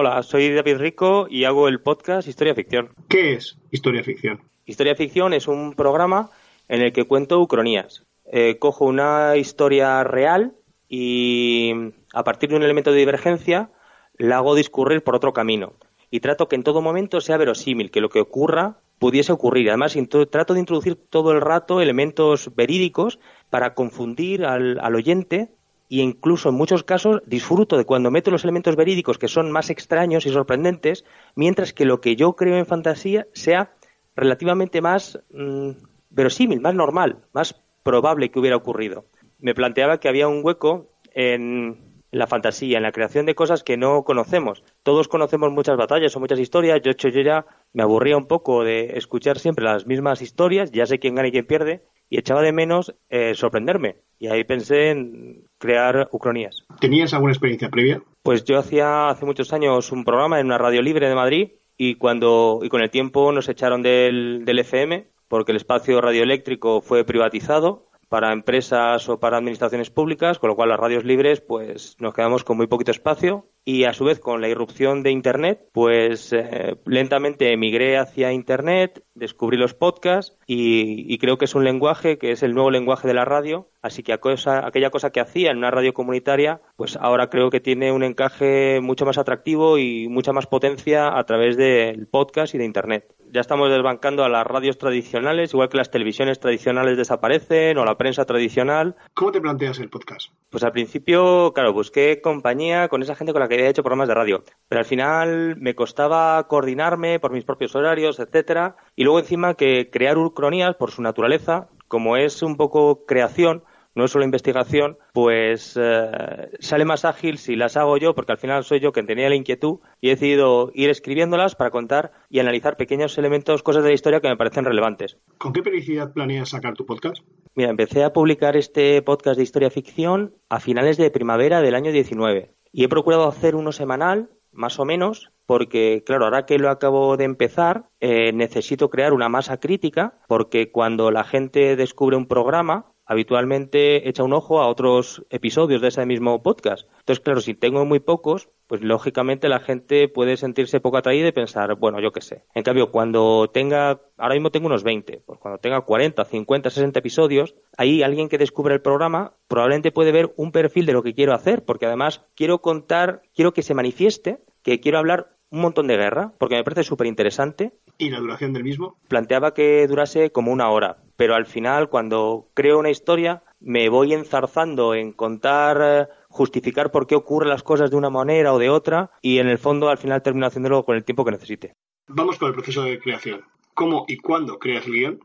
Hola, soy David Rico y hago el podcast Historia Ficción. ¿Qué es historia ficción? Historia Ficción es un programa en el que cuento ucronías. Eh, cojo una historia real y a partir de un elemento de divergencia la hago discurrir por otro camino. Y trato que en todo momento sea verosímil, que lo que ocurra pudiese ocurrir. Además, trato de introducir todo el rato elementos verídicos para confundir al, al oyente y incluso en muchos casos disfruto de cuando meto los elementos verídicos que son más extraños y sorprendentes, mientras que lo que yo creo en fantasía sea relativamente más mm, verosímil, más normal, más probable que hubiera ocurrido. Me planteaba que había un hueco en la fantasía, en la creación de cosas que no conocemos. Todos conocemos muchas batallas o muchas historias. Yo, hecho, yo ya me aburría un poco de escuchar siempre las mismas historias, ya sé quién gana y quién pierde, y echaba de menos eh, sorprenderme. Y ahí pensé en crear ucronías. ¿Tenías alguna experiencia previa? Pues yo hacía hace muchos años un programa en una radio libre de Madrid y cuando y con el tiempo nos echaron del, del FM porque el espacio radioeléctrico fue privatizado para empresas o para administraciones públicas, con lo cual las radios libres pues nos quedamos con muy poquito espacio y a su vez con la irrupción de Internet pues eh, lentamente emigré hacia Internet, descubrí los podcasts y, creo que es un lenguaje que es el nuevo lenguaje de la radio, así que aquella cosa que hacía en una radio comunitaria pues ahora creo que tiene un encaje mucho más atractivo y mucha más potencia a través del podcast y de Internet. Ya estamos desbancando a las radios tradicionales, igual que las televisiones tradicionales desaparecen o la prensa tradicional. ¿Cómo te planteas el podcast? Pues al principio, claro, busqué compañía con esa gente con la que había hecho programas de radio, pero al final me costaba coordinarme por mis propios horarios, etcétera, y luego encima que crear ucronías por su naturaleza, como es un poco creación, no es solo investigación, pues eh, sale más ágil si las hago yo, porque al final soy yo quien tenía la inquietud y he decidido ir escribiéndolas para contar y analizar pequeños elementos, cosas de la historia que me parecen relevantes. ¿Con qué periodicidad planeas sacar tu podcast? Mira, empecé a publicar este podcast de historia ficción a finales de primavera del año 19 y he procurado hacer uno semanal, más o menos, porque, claro, ahora que lo acabo de empezar, eh, necesito crear una masa crítica, porque cuando la gente descubre un programa, habitualmente echa un ojo a otros episodios de ese mismo podcast. Entonces, claro, si tengo muy pocos, pues lógicamente la gente puede sentirse poco atraída y pensar, bueno, yo qué sé. En cambio, cuando tenga, ahora mismo tengo unos 20, pues cuando tenga 40, 50, 60 episodios, ahí alguien que descubre el programa probablemente puede ver un perfil de lo que quiero hacer, porque además quiero contar, quiero que se manifieste, que quiero hablar un montón de guerra, porque me parece súper interesante ¿Y la duración del mismo? planteaba que durase como una hora, pero al final cuando creo una historia me voy enzarzando en contar, eh, justificar por qué ocurren las cosas de una manera o de otra y en el fondo al final termino haciéndolo con el tiempo que necesite. Vamos con el proceso de creación. ¿Cómo y cuándo creas el guion?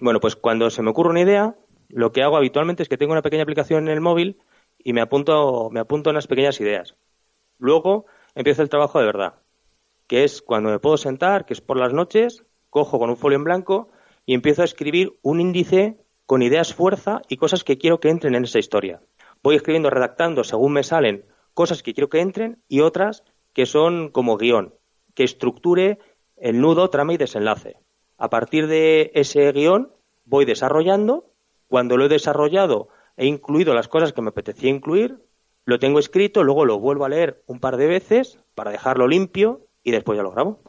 Bueno, pues cuando se me ocurre una idea, lo que hago habitualmente es que tengo una pequeña aplicación en el móvil y me apunto, me apunto unas pequeñas ideas. Luego empiezo el trabajo de verdad, que es cuando me puedo sentar, que es por las noches, cojo con un folio en blanco y empiezo a escribir un índice con ideas fuerza y cosas que quiero que entren en esa historia. Voy escribiendo, redactando según me salen cosas que quiero que entren y otras que son como guion, que estructure el nudo, trama y desenlace. A partir de ese guion voy desarrollando. Cuando lo he desarrollado he incluido las cosas que me apetecía incluir, lo tengo escrito, luego lo vuelvo a leer un par de veces para dejarlo limpio y después ya lo grabo.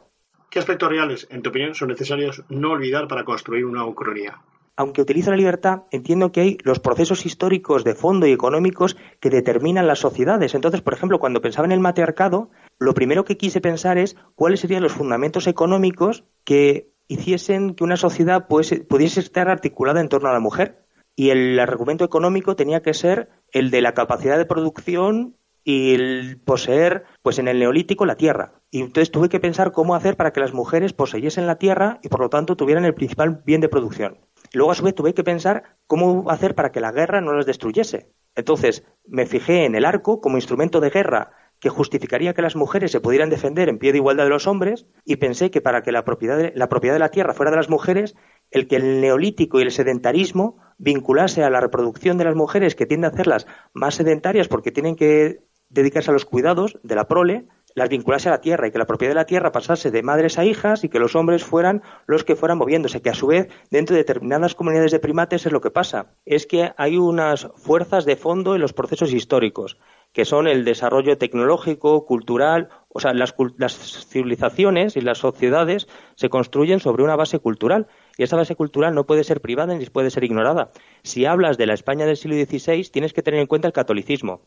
¿Qué aspectos reales, en tu opinión, son necesarios no olvidar para construir una ucronía? Aunque utilizo la libertad, entiendo que hay los procesos históricos de fondo y económicos que determinan las sociedades. Entonces, por ejemplo, cuando pensaba en el matriarcado, lo primero que quise pensar es cuáles serían los fundamentos económicos que hiciesen que una sociedad pues, pudiese estar articulada en torno a la mujer. Y el argumento económico tenía que ser el de la capacidad de producción y el poseer, pues en el neolítico, la tierra. Y entonces tuve que pensar cómo hacer para que las mujeres poseyesen la tierra y por lo tanto tuvieran el principal bien de producción. Luego, a su vez, tuve que pensar cómo hacer para que la guerra no las destruyese. Entonces, me fijé en el arco como instrumento de guerra que justificaría que las mujeres se pudieran defender en pie de igualdad de los hombres y pensé que para que la propiedad de la, propiedad de la tierra fuera de las mujeres, el que el neolítico y el sedentarismo vinculase a la reproducción de las mujeres que tienden a hacerlas más sedentarias porque tienen que dedicarse a los cuidados de la prole, las vinculase a la tierra y que la propiedad de la tierra pasase de madres a hijas y que los hombres fueran los que fueran moviéndose, que a su vez dentro de determinadas comunidades de primates es lo que pasa, es que hay unas fuerzas de fondo en los procesos históricos, que son el desarrollo tecnológico, cultural, o sea, las, las civilizaciones y las sociedades se construyen sobre una base cultural y esa base cultural no puede ser privada ni puede ser ignorada. Si hablas de la España del siglo XVI, tienes que tener en cuenta el catolicismo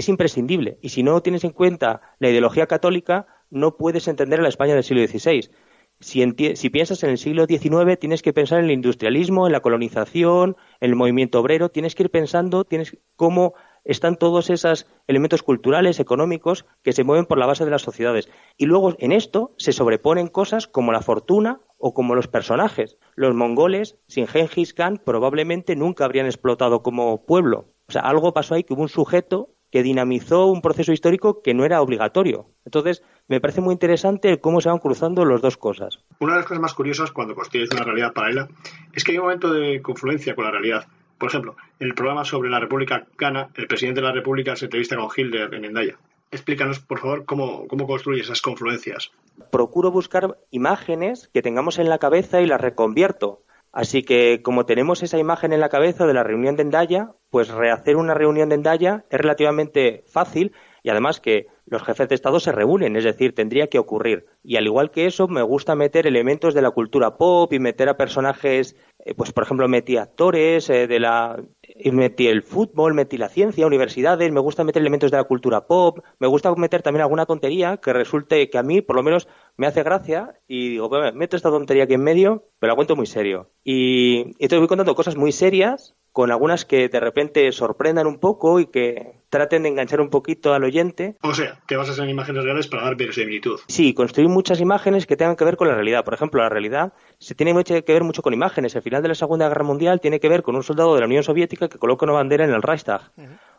es imprescindible. Y si no tienes en cuenta la ideología católica, no puedes entender a la España del siglo XVI. Si, piensas en el siglo XIX, tienes que pensar en el industrialismo, en la colonización, en el movimiento obrero, tienes que ir pensando tienes cómo están todos esos elementos culturales, económicos, que se mueven por la base de las sociedades. Y luego en esto se sobreponen cosas como la fortuna o como los personajes. Los mongoles, sin Genghis Khan, probablemente nunca habrían explotado como pueblo. O sea, algo pasó ahí que hubo un sujeto que dinamizó un proceso histórico que no era obligatorio. Entonces, me parece muy interesante cómo se van cruzando las dos cosas. Una de las cosas más curiosas cuando construyes una realidad paralela es que hay un momento de confluencia con la realidad. Por ejemplo, en el programa sobre la República Gana, el presidente de la República se entrevista con Hilder en Endaya. Explícanos, por favor, cómo, cómo construyes esas confluencias. Procuro buscar imágenes que tengamos en la cabeza y las reconvierto. Así que como tenemos esa imagen en la cabeza de la reunión de Endaya, pues rehacer una reunión de Endaya es relativamente fácil y además que los jefes de Estado se reúnen, es decir, tendría que ocurrir. Y al igual que eso, me gusta meter elementos de la cultura pop y meter a personajes, eh, pues por ejemplo metí actores eh, de la, y metí el fútbol, metí la ciencia, universidades, me gusta meter elementos de la cultura pop, me gusta meter también alguna tontería que resulte que a mí por lo menos me hace gracia y digo, meto esta tontería aquí en medio, pero la cuento muy serio. Y, y te voy contando cosas muy serias con algunas que de repente sorprendan un poco y que traten de enganchar un poquito al oyente. O sea, te basas en imágenes reales para dar verosimilitud. Sí, construir muchas imágenes que tengan que ver con la realidad. Por ejemplo, la realidad se tiene que ver mucho con imágenes. El final de la Segunda Guerra Mundial tiene que ver con un soldado de la Unión Soviética que coloca una bandera en el Reichstag.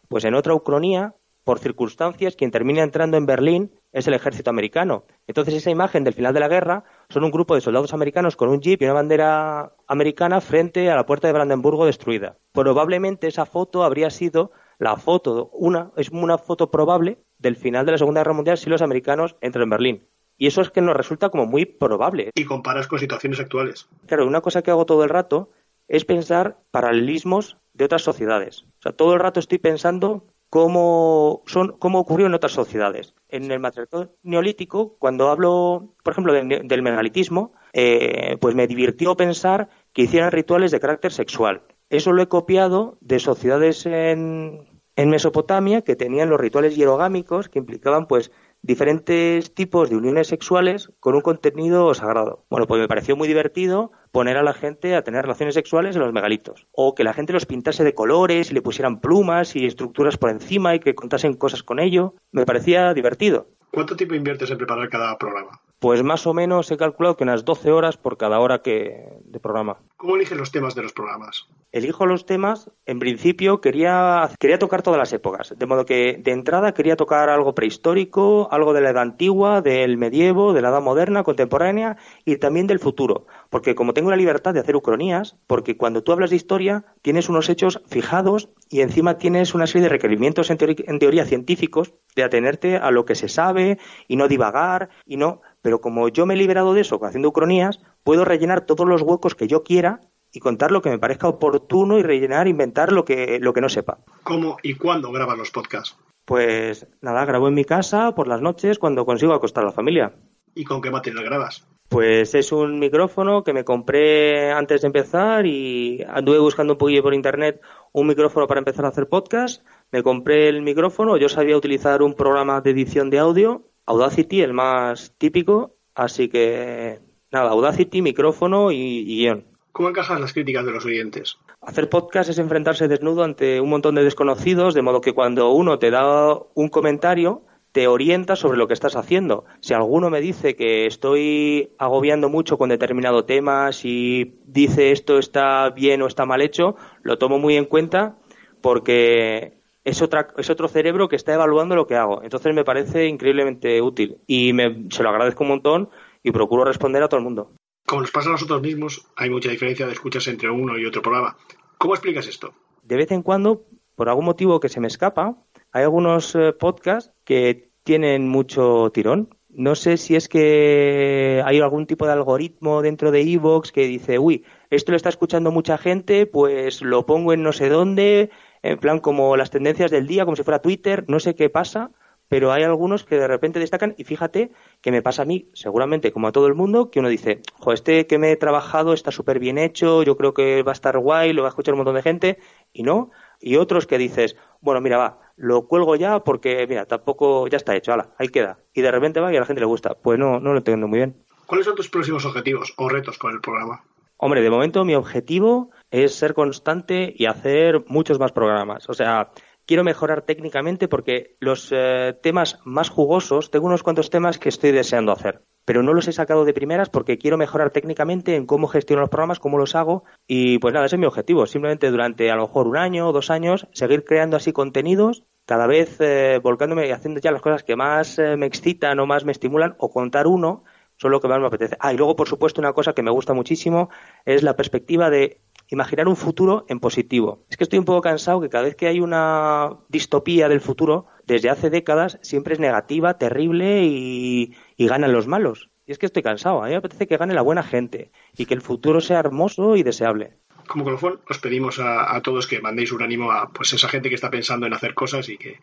Pues en otra ucronía por circunstancias, quien termina entrando en Berlín es el ejército americano. Entonces, esa imagen del final de la guerra son un grupo de soldados americanos con un jeep y una bandera americana frente a la puerta de Brandenburgo destruida. Probablemente esa foto habría sido la foto, una, es una foto probable del final de la Segunda Guerra Mundial si los americanos entran en Berlín. Y eso es que nos resulta como muy probable. Y comparas con situaciones actuales. Claro, una cosa que hago todo el rato es pensar paralelismos de otras sociedades. O sea, todo el rato estoy pensando cómo, son, cómo ocurrió en otras sociedades. En el material neolítico, cuando hablo, por ejemplo, del megalitismo, eh, pues me divirtió pensar que hicieran rituales de carácter sexual. Eso lo he copiado de sociedades en, en Mesopotamia que tenían los rituales hierogámicos que implicaban pues diferentes tipos de uniones sexuales con un contenido sagrado. Bueno, pues me pareció muy divertido poner a la gente a tener relaciones sexuales en los megalitos. O que la gente los pintase de colores y le pusieran plumas y estructuras por encima y que contasen cosas con ello. Me parecía divertido. ¿Cuánto tiempo inviertes en preparar cada programa? Pues más o menos he calculado que unas 12 horas por cada hora que de programa. ¿Cómo eliges los temas de los programas? Elijo los temas, en principio quería, quería tocar todas las épocas, de modo que de entrada quería tocar algo prehistórico, algo de la edad antigua, del medievo, de la edad moderna, contemporánea y también del futuro, porque como tengo la libertad de hacer ucronías, porque cuando tú hablas de historia tienes unos hechos fijados y encima tienes una serie de requerimientos en, teoría, en teoría científicos de atenerte a lo que se sabe y no divagar y no, pero como yo me he liberado de eso haciendo ucronías, puedo rellenar todos los huecos que yo quiera y contar lo que me parezca oportuno y rellenar, inventar lo que, lo que no sepa. ¿Cómo y cuándo grabas los podcasts? Pues nada, grabo en mi casa por las noches cuando consigo acostar a la familia. ¿Y con qué material grabas? Pues es un micrófono que me compré antes de empezar y anduve buscando un poquillo por internet un micrófono para empezar a hacer podcast. Me compré el micrófono, yo sabía utilizar un programa de edición de audio, Audacity, el más típico, así que nada, Audacity, micrófono y, y guion. ¿Cómo encajas las críticas de los oyentes? Hacer podcast es enfrentarse desnudo ante un montón de desconocidos, de modo que cuando uno te da un comentario, te orienta sobre lo que estás haciendo. Si alguno me dice que estoy agobiando mucho con determinado tema, si dice esto está bien o está mal hecho, lo tomo muy en cuenta porque es, otra, es otro cerebro que está evaluando lo que hago. Entonces me parece increíblemente útil y me, se lo agradezco un montón y procuro responder a todo el mundo. Como nos pasa a nosotros mismos, hay mucha diferencia de escuchas entre uno y otro programa. ¿Cómo explicas esto? De vez en cuando, por algún motivo que se me escapa, hay algunos eh, podcasts que tienen mucho tirón. No sé si es que hay algún tipo de algoritmo dentro de Evox que dice, uy, esto lo está escuchando mucha gente, pues lo pongo en no sé dónde, en plan como las tendencias del día, como si fuera Twitter, no sé qué pasa, pero hay algunos que de repente destacan y fíjate que me pasa a mí, seguramente como a todo el mundo, que uno dice, jo, este que me he trabajado está súper bien hecho, yo creo que va a estar guay, lo va a escuchar un montón de gente, y no, y otros que dices, bueno, mira, va, lo cuelgo ya porque, mira, tampoco, ya está hecho, ala, ahí queda, y de repente va y a la gente le gusta, pues no, no lo entiendo muy bien. ¿Cuáles son tus próximos objetivos o retos con el programa? Hombre, de momento mi objetivo es ser constante y hacer muchos más programas. O sea, quiero mejorar técnicamente porque los eh, temas más jugosos, tengo unos cuantos temas que estoy deseando hacer, pero no los he sacado de primeras porque quiero mejorar técnicamente en cómo gestiono los programas, cómo los hago y pues nada, ese es mi objetivo, simplemente durante a lo mejor un año o dos años seguir creando así contenidos, cada vez eh, volcándome y haciendo ya las cosas que más eh, me excitan o más me estimulan o contar uno son lo que más me apetece. Ah, y luego, por supuesto, una cosa que me gusta muchísimo es la perspectiva de imaginar un futuro en positivo. Es que estoy un poco cansado que cada vez que hay una distopía del futuro, desde hace décadas, siempre es negativa, terrible y, ganan los malos. Y es que estoy cansado. A mí me apetece que gane la buena gente y que el futuro sea hermoso y deseable. Como colofón, os pedimos a, a todos que mandéis un ánimo a pues esa gente que está pensando en hacer cosas y que,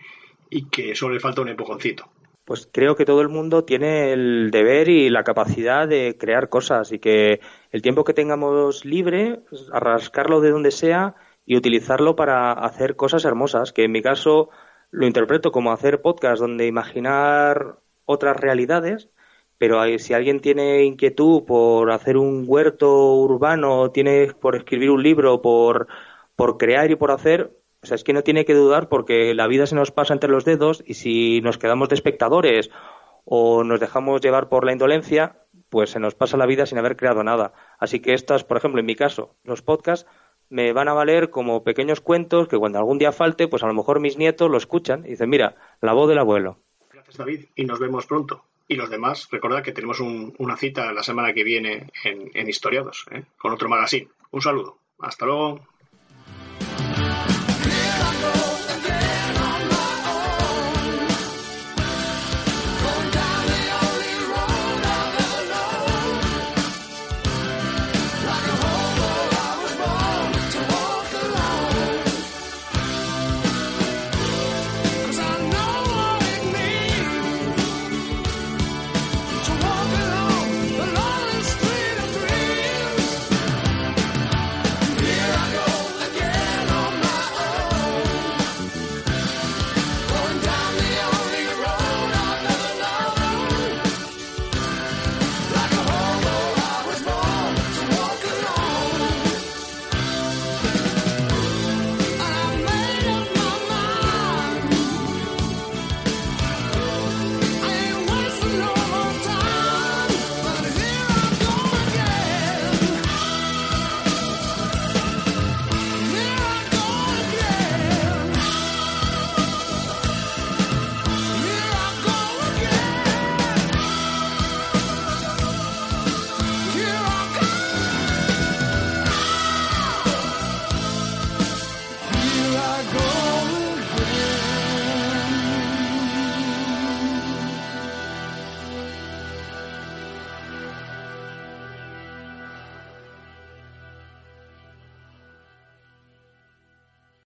y que solo le falta un empujoncito. Pues creo que todo el mundo tiene el deber y la capacidad de crear cosas y que el tiempo que tengamos libre, pues, arrascarlo de donde sea y utilizarlo para hacer cosas hermosas, que en mi caso lo interpreto como hacer podcast donde imaginar otras realidades, pero si alguien tiene inquietud por hacer un huerto urbano, tiene por escribir un libro, por, por crear y por hacer, o sea, es que no tiene que dudar porque la vida se nos pasa entre los dedos y si nos quedamos de espectadores o nos dejamos llevar por la indolencia, pues se nos pasa la vida sin haber creado nada. Así que estas, por ejemplo, en mi caso, los podcasts me van a valer como pequeños cuentos que cuando algún día falte, pues a lo mejor mis nietos lo escuchan y dicen, mira, la voz del abuelo. Gracias, David, y nos vemos pronto. Y los demás, recordad que tenemos un- una cita la semana que viene en, Historiados, ¿eh? con otro magazine. Un saludo. Hasta luego.